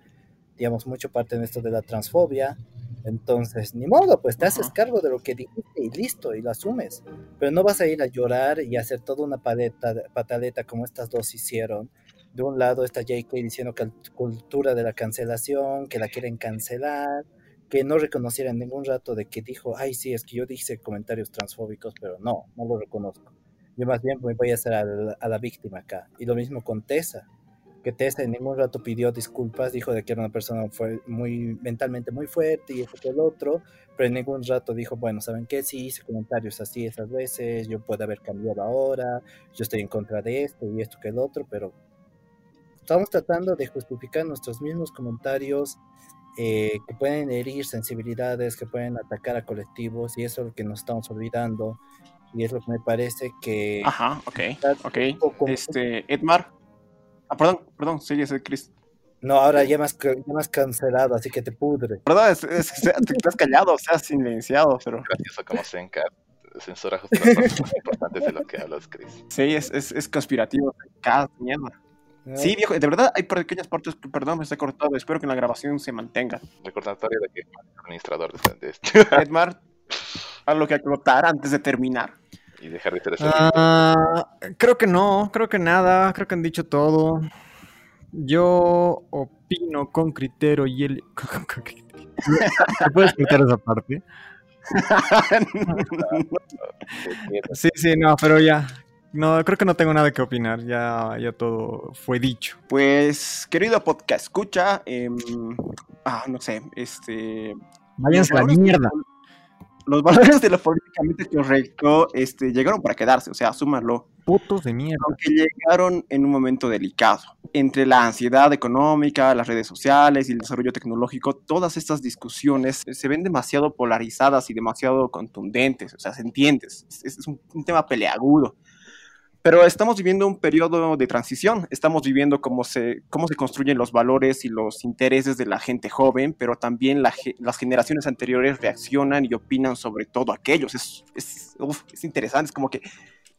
digamos, mucho parte en esto de la transfobia. Entonces, ni modo, pues te haces cargo de lo que dijiste y listo, y lo asumes. Pero no vas a ir a llorar y hacer toda una paleta, pataleta como estas dos hicieron. De un lado está JK diciendo que la cultura de la cancelación, que la quieren cancelar, que no reconociera en ningún rato de que dijo, ay, sí, es que yo dije comentarios transfóbicos, pero no, no lo reconozco. Yo más bien me voy a hacer a la, víctima acá. Y lo mismo con Tessa, que Tessa en ningún rato pidió disculpas, dijo de que era una persona fue muy mentalmente muy fuerte y eso que el otro, pero en ningún rato dijo, bueno, ¿saben qué? Sí, hice comentarios así esas veces, yo puedo haber cambiado ahora, yo estoy en contra de esto y esto que el otro, pero estamos tratando de justificar nuestros mismos comentarios eh, que pueden herir sensibilidades, que pueden atacar a colectivos, y eso es lo que nos estamos olvidando, y es lo que me parece que... Ajá, ok, ok. Este, Edmar. Ah, perdón, perdón, sí, es el Chris. No, ahora ya me, has, ya cancelado, así que te pudre. Perdón, es, es, te has callado, o sea, silenciado, pero... Gracioso como se censura justo las cosas importantes de lo que hablas, Chris. Sí, es, es, es conspirativo, cada mierda. Sí, viejo, de verdad hay pequeñas partes que, perdón, me está cortado. Espero que en la grabación se mantenga. Recordatorio de que es administrador de este. Edmar, a lo que acotar antes de terminar. Y dejar de ser ah, Creo que no, creo que nada, creo que han dicho todo. Yo opino con criterio y el. <laughs> ¿Puedes quitar esa parte? <laughs> sí, sí, no, pero ya, no, creo que no tengo nada que opinar, ya, ya todo fue dicho. Pues, querido podcast, escucha, em, ah, no sé, este... Váyanse a la mierda. Los valores de lo políticamente correcto este, llegaron para quedarse, o sea, súmalo. Putos de mierda. Aunque llegaron en un momento delicado. Entre la ansiedad económica, las redes sociales y el desarrollo tecnológico, todas estas discusiones se ven demasiado polarizadas y demasiado contundentes, o sea, se entiendes, es, es un, un tema peleagudo. Pero estamos viviendo un periodo de transición, estamos viviendo cómo se, cómo se construyen los valores y los intereses de la gente joven, pero también las generaciones anteriores reaccionan y opinan sobre todo aquellos. Es, es, es interesante, es como que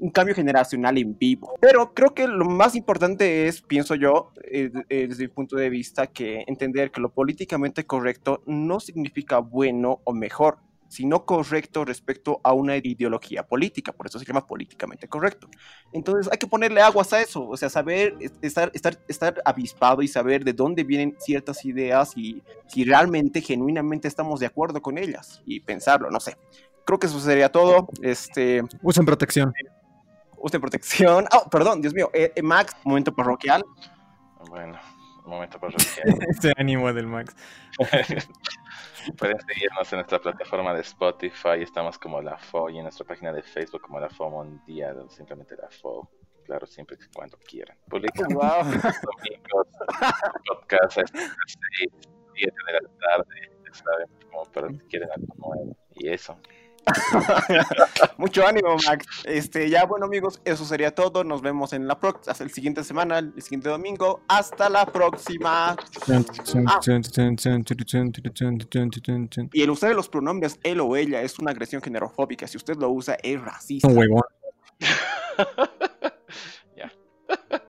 un cambio generacional en vivo. Pero creo que lo más importante es, pienso yo, eh, eh, desde mi punto de vista, que entender que lo políticamente correcto no significa bueno o mejor, sino correcto respecto a una ideología política, por eso se llama políticamente correcto. Entonces hay que ponerle aguas a eso, o sea, saber, estar, estar, estar avispado y saber de dónde vienen ciertas ideas y si realmente, genuinamente estamos de acuerdo con ellas y pensarlo, no sé. Creo que eso sería todo. Este, usen protección. Usen protección. Oh, perdón, Dios mío. Eh, eh, Max, momento parroquial. Bueno, momento parroquial. <laughs> Ese ánimo del Max. <laughs> Pueden seguirnos en nuestra plataforma de Spotify, estamos como la FO, y en nuestra página de Facebook como la FO Mundial, simplemente la FO. Claro, siempre y cuando quieran. Publicamos <laughs> wow. domingos, podcast a 6, 7 de la tarde, ya saben, como para que quieren algo nuevo. Y eso. <laughs> Mucho ánimo, Max. Este, ya bueno, amigos, eso sería todo. Nos vemos en la próxima, el siguiente semana, el siguiente domingo. Hasta la próxima. Y el usar de los pronombres él o ella es una agresión generofóbica. Si usted lo usa, es racista. Un huevón. <laughs>